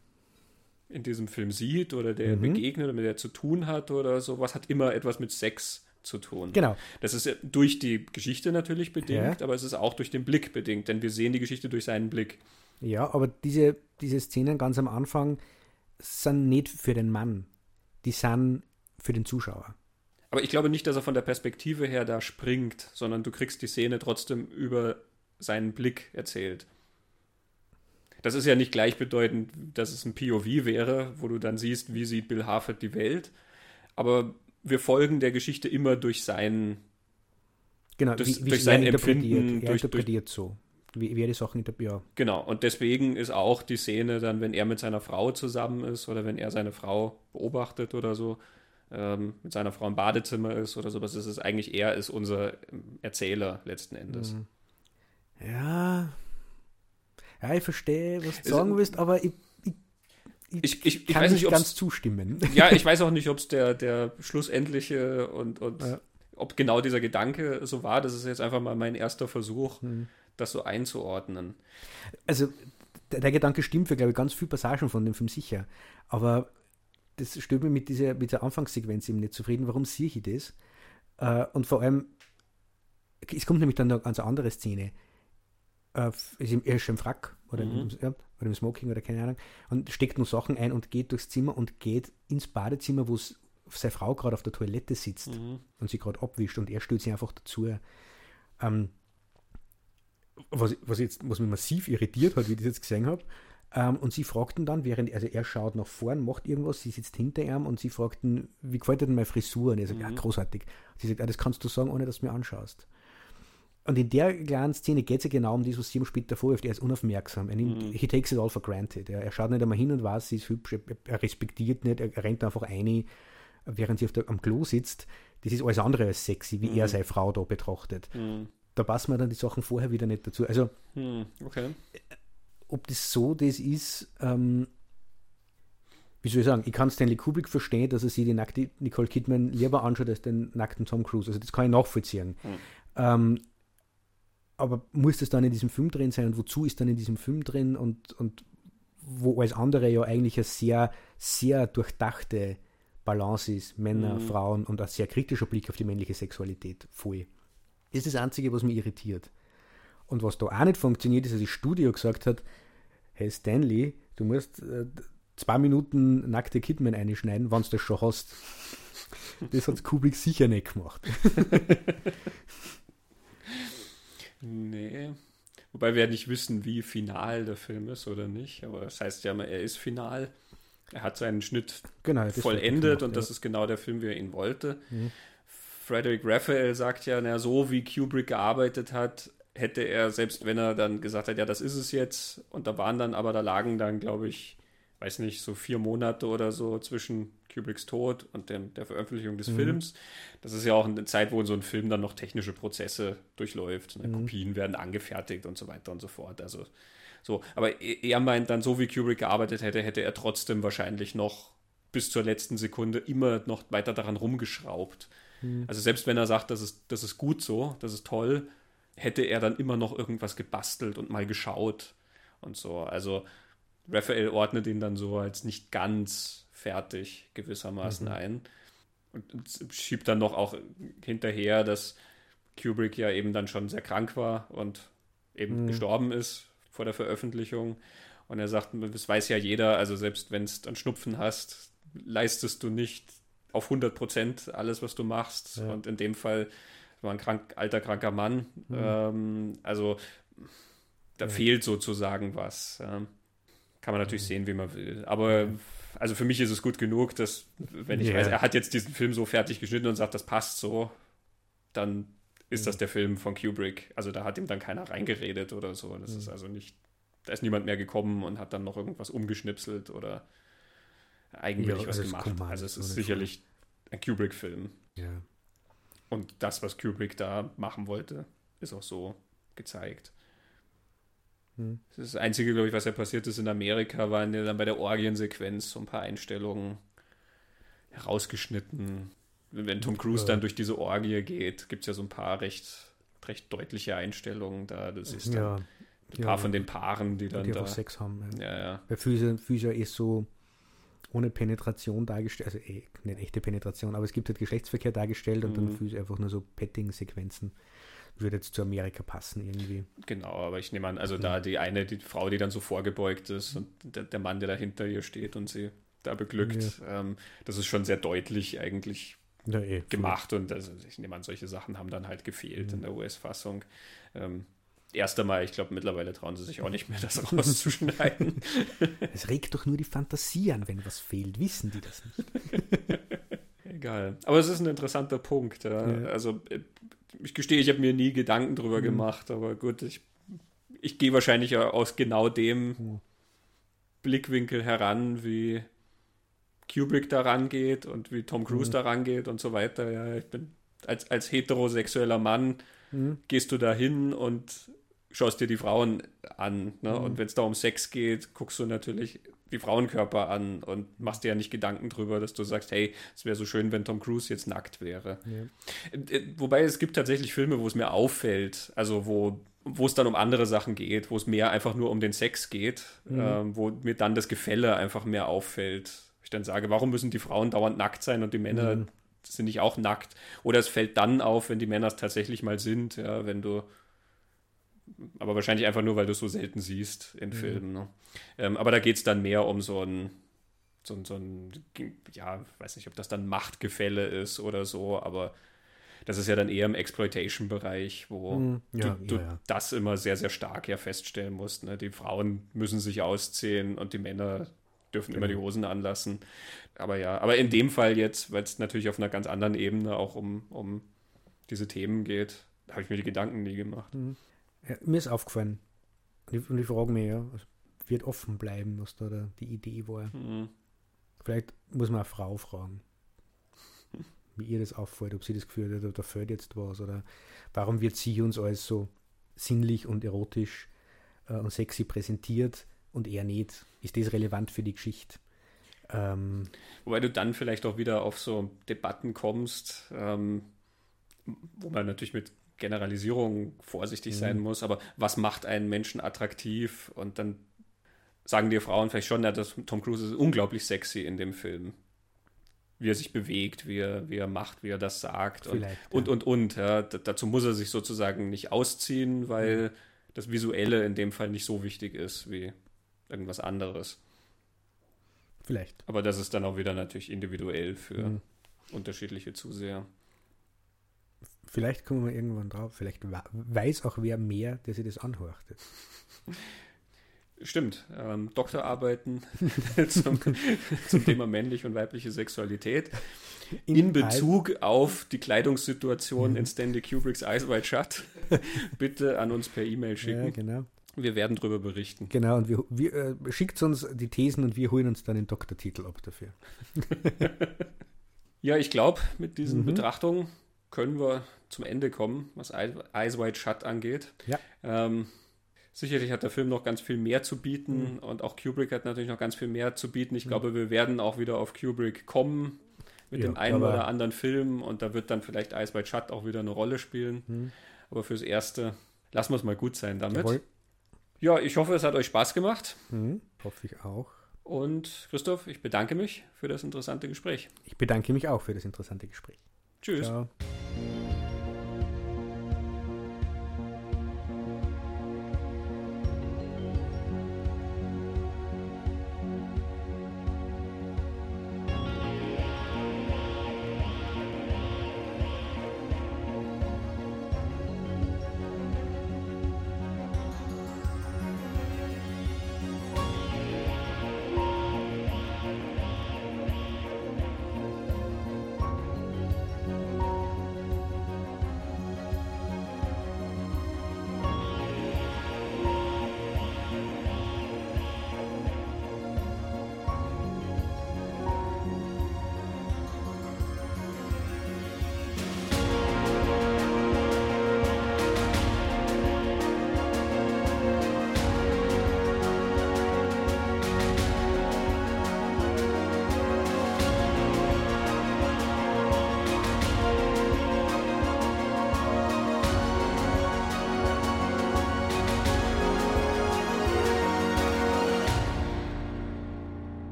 in diesem Film sieht oder der mhm. begegnet oder mit der zu tun hat oder sowas, hat immer etwas mit Sex zu tun. Genau. Das ist durch die Geschichte natürlich bedingt, ja. aber es ist auch durch den Blick bedingt, denn wir sehen die Geschichte durch seinen Blick. Ja, aber diese, diese Szenen ganz am Anfang sind nicht für den Mann, die sind für den Zuschauer. Aber ich glaube nicht, dass er von der Perspektive her da springt, sondern du kriegst die Szene trotzdem über seinen Blick erzählt. Das ist ja nicht gleichbedeutend, dass es ein POV wäre, wo du dann siehst, wie sieht Bill Harford die Welt. Aber wir folgen der Geschichte immer durch sein genau, durch, wie, wie durch sein Empfinden. Er durch, interpretiert durch, so. Wie, wie er die Sachen interpretiert. Ja. Genau, und deswegen ist auch die Szene dann, wenn er mit seiner Frau zusammen ist oder wenn er seine Frau beobachtet oder so, ähm, mit seiner Frau im Badezimmer ist oder sowas, ist es eigentlich er ist unser Erzähler letzten Endes. Mhm. Ja. Ja, ich verstehe, was du sagen willst, aber ich ich, ich, ich weiß nicht, ganz zustimmen. Ja, ich weiß auch nicht, ob es der, der schlussendliche und, und ja. ob genau dieser Gedanke so war. Das ist jetzt einfach mal mein erster Versuch, hm. das so einzuordnen. Also, der, der, Gedanke stimmt für, glaube ich, ganz viele Passagen von dem Film sicher. Aber das stört mich mit dieser, mit dieser Anfangssequenz eben nicht zufrieden. Warum sehe ich das? Äh, und vor allem, es kommt nämlich dann noch eine ganz andere Szene. Äh, er ist schon im Frack oder, mhm. im, ja, oder im Smoking oder keine Ahnung und steckt nur Sachen ein und geht durchs Zimmer und geht ins Badezimmer, wo seine Frau gerade auf der Toilette sitzt mhm. und sie gerade abwischt und er stellt sich einfach dazu. Ähm, was, was, jetzt, was mich massiv irritiert hat, wie ich das jetzt gesehen habe. Ähm, und sie fragten dann, während, also er schaut nach vorn, macht irgendwas, sie sitzt hinter ihm und sie fragten, wie gefällt dir denn meine Frisur? Und er sagt, mhm. ja, großartig. Und sie sagt, ja, das kannst du sagen, ohne dass du mir anschaust. Und in der kleinen Szene geht es ja genau um das, was sie ihm später vorwirft. Er ist unaufmerksam. Er nimmt, mhm. He takes it all for granted. Er, er schaut nicht einmal hin und weiß, sie ist hübsch. Er, er respektiert nicht. Er, rennt einfach ein, während sie auf der, am Klo sitzt. Das ist alles andere als sexy, wie mhm. er seine Frau da betrachtet. Mhm. Da passen mir dann die Sachen vorher wieder nicht dazu. Also, mhm. okay. ob das so das ist, ähm, wie soll ich sagen, ich kann Stanley Kubrick verstehen, dass er sich die nackte Nicole Kidman lieber anschaut als den nackten Tom Cruise. Also das kann ich nachvollziehen. Mhm. Ähm, aber muss das dann in diesem Film drin sein und wozu ist dann in diesem Film drin und, und wo alles andere ja eigentlich eine sehr, sehr durchdachte Balance ist, Männer, mhm. Frauen und ein sehr kritischer Blick auf die männliche Sexualität voll. Das ist das Einzige, was mich irritiert. Und was da auch nicht funktioniert, ist, dass das Studio gesagt hat, hey Stanley, du musst äh, zwei Minuten nackte Kidman einschneiden, wenn du das schon hast. Das hat Kubrick sicher nicht gemacht. Nee. Wobei wir ja nicht wissen, wie final der Film ist oder nicht. Aber das heißt ja immer, er ist final. Er hat seinen Schnitt genau, vollendet gemacht, und das ist genau der Film, wie er ihn wollte. Mhm. Frederick Raphael sagt ja, na, so wie Kubrick gearbeitet hat, hätte er, selbst wenn er dann gesagt hat, ja, das ist es jetzt, und da waren dann aber, da lagen dann, glaube ich, weiß nicht, so vier Monate oder so zwischen Kubricks Tod und dem, der Veröffentlichung des mhm. Films. Das ist ja auch eine Zeit, wo in so einem Film dann noch technische Prozesse durchläuft. Ne? Mhm. Kopien werden angefertigt und so weiter und so fort. Also so, aber e, er meint dann, so wie Kubrick gearbeitet hätte, hätte er trotzdem wahrscheinlich noch bis zur letzten Sekunde immer noch weiter daran rumgeschraubt. Mhm. Also selbst wenn er sagt, das ist, das ist gut so, das ist toll, hätte er dann immer noch irgendwas gebastelt und mal geschaut und so. Also Raphael ordnet ihn dann so als nicht ganz fertig gewissermaßen mhm. ein und schiebt dann noch auch hinterher, dass Kubrick ja eben dann schon sehr krank war und eben mhm. gestorben ist vor der Veröffentlichung. Und er sagt, das weiß ja jeder, also selbst wenn es dann Schnupfen hast, leistest du nicht auf 100 Prozent alles, was du machst. Ja. Und in dem Fall war ein krank, alter, kranker Mann. Mhm. Ähm, also da ja. fehlt sozusagen was. Ähm, kann man natürlich mhm. sehen, wie man will. Aber also für mich ist es gut genug, dass, wenn ich yeah. weiß, er hat jetzt diesen Film so fertig geschnitten und sagt, das passt so, dann ist mhm. das der Film von Kubrick. Also da hat ihm dann keiner reingeredet oder so. Das mhm. ist also nicht, da ist niemand mehr gekommen und hat dann noch irgendwas umgeschnipselt oder eigentlich ja, was gemacht. Also es ist sicherlich ein Kubrick-Film. Ja. Und das, was Kubrick da machen wollte, ist auch so gezeigt. Hm. Das Einzige, glaube ich, was ja passiert ist in Amerika, waren ja dann bei der Orgiensequenz so ein paar Einstellungen herausgeschnitten. Wenn Tom Cruise dann durch diese Orgie geht, gibt es ja so ein paar recht, recht deutliche Einstellungen da. Das ist dann ja, ein paar ja, von den Paaren, die dann die da Sex haben. Ja. Ja, ja. Bei Füße, Füße ist so ohne Penetration dargestellt, also eh, nicht echte Penetration, aber es gibt halt Geschlechtsverkehr dargestellt und mhm. dann Füße einfach nur so Petting-Sequenzen würde jetzt zu Amerika passen irgendwie. Genau, aber ich nehme an, also mhm. da die eine, die Frau, die dann so vorgebeugt ist und der, der Mann, der da hinter ihr steht und sie da beglückt, ja. ähm, das ist schon sehr deutlich eigentlich ja, eh, gemacht und also ich nehme an, solche Sachen haben dann halt gefehlt mhm. in der US-Fassung. Ähm, erst einmal, ich glaube, mittlerweile trauen sie sich auch nicht mehr, das rauszuschneiden. es regt doch nur die Fantasie an, wenn was fehlt. Wissen die das nicht? Egal. Aber es ist ein interessanter Punkt. Ja. Ja. Also äh, ich gestehe, ich habe mir nie Gedanken drüber mhm. gemacht, aber gut, ich, ich gehe wahrscheinlich aus genau dem mhm. Blickwinkel heran, wie Kubrick daran geht und wie Tom Cruise mhm. daran geht und so weiter. Ja, ich bin als, als heterosexueller Mann mhm. gehst du da hin und schaust dir die Frauen an. Ne? Und wenn es da um Sex geht, guckst du natürlich die Frauenkörper an und machst dir ja nicht Gedanken drüber, dass du sagst, hey, es wäre so schön, wenn Tom Cruise jetzt nackt wäre. Ja. Äh, äh, wobei es gibt tatsächlich Filme, wo es mir auffällt, also wo wo es dann um andere Sachen geht, wo es mehr einfach nur um den Sex geht, mhm. ähm, wo mir dann das Gefälle einfach mehr auffällt. Ich dann sage, warum müssen die Frauen dauernd nackt sein und die Männer mhm. sind nicht auch nackt? Oder es fällt dann auf, wenn die Männer es tatsächlich mal sind, ja, wenn du aber wahrscheinlich einfach nur, weil du es so selten siehst in mhm. Filmen. Ne? Ähm, aber da geht es dann mehr um so ein, so, so ein, ja, weiß nicht, ob das dann Machtgefälle ist oder so, aber das ist ja dann eher im Exploitation-Bereich, wo Hm, ja, du, du ja, ja. das immer sehr, sehr stark ja feststellen musst. Ne? Die Frauen müssen sich ausziehen und die Männer dürfen immer die Genau. Hosen anlassen. Aber ja, aber in dem Fall jetzt, weil es natürlich auf einer ganz anderen Ebene auch um, um diese Themen geht, habe ich mir die Gedanken nie gemacht. Ja, mir ist aufgefallen. Und ich, und ich frage mich, ja, wird offen bleiben, was da der, die Idee war. Mhm. Vielleicht muss man eine Frau fragen, wie ihr das auffällt, ob sie das Gefühl hat, da, da fällt jetzt was oder warum wird sie uns alles so sinnlich und erotisch äh, und sexy präsentiert und er nicht. Ist das relevant für die Geschichte? Ähm, Wobei du dann vielleicht auch wieder auf so Debatten kommst, ähm, wo man natürlich mit Generalisierung vorsichtig sein muss, aber was macht einen Menschen attraktiv? Und dann sagen dir Frauen vielleicht schon, ja, dass Tom Cruise ist unglaublich sexy in dem Film. Wie er sich bewegt, wie er, wie er macht, wie er das sagt. Und, Vielleicht, und, ja. und, und. Ja, D- dazu muss er sich sozusagen nicht ausziehen, weil das Visuelle in dem Fall nicht so wichtig ist wie irgendwas anderes. vielleicht. Aber das ist dann auch wieder natürlich individuell für Mhm. unterschiedliche Zuseher. Vielleicht kommen wir irgendwann drauf. Vielleicht weiß auch wer mehr, der sich das anhört. Stimmt. Ähm, Doktorarbeiten zum, zum Thema männliche und weibliche Sexualität in Bezug auf die Kleidungssituation in Stanley Kubricks Eyes Wide Shut bitte an uns per E-Mail Ja, schicken. genau. Wir werden darüber berichten. Genau, und wir, wir, äh, schickt uns die Thesen und wir holen uns dann den Doktortitel ab dafür. Ja, ich glaube, mit diesen Mhm. Betrachtungen können wir zum Ende kommen, was Eyes Wide Shut angeht. Ja. Ähm, sicherlich hat der Film noch ganz viel mehr zu bieten und auch Kubrick hat natürlich noch ganz viel mehr zu bieten. Ich glaube, wir werden auch wieder auf Kubrick kommen mit Ja, dem einen oder anderen Film und da wird dann vielleicht Eyes Wide Shut auch wieder eine Rolle spielen. Mhm. Aber fürs Erste lassen wir es mal gut sein damit. Jawohl. Ja, ich hoffe, es hat euch Spaß gemacht. Mhm, hoffe ich auch. Und Christoph, ich bedanke mich für das interessante Gespräch. Ich bedanke mich auch für das interessante Gespräch. Tschüss. Ciao.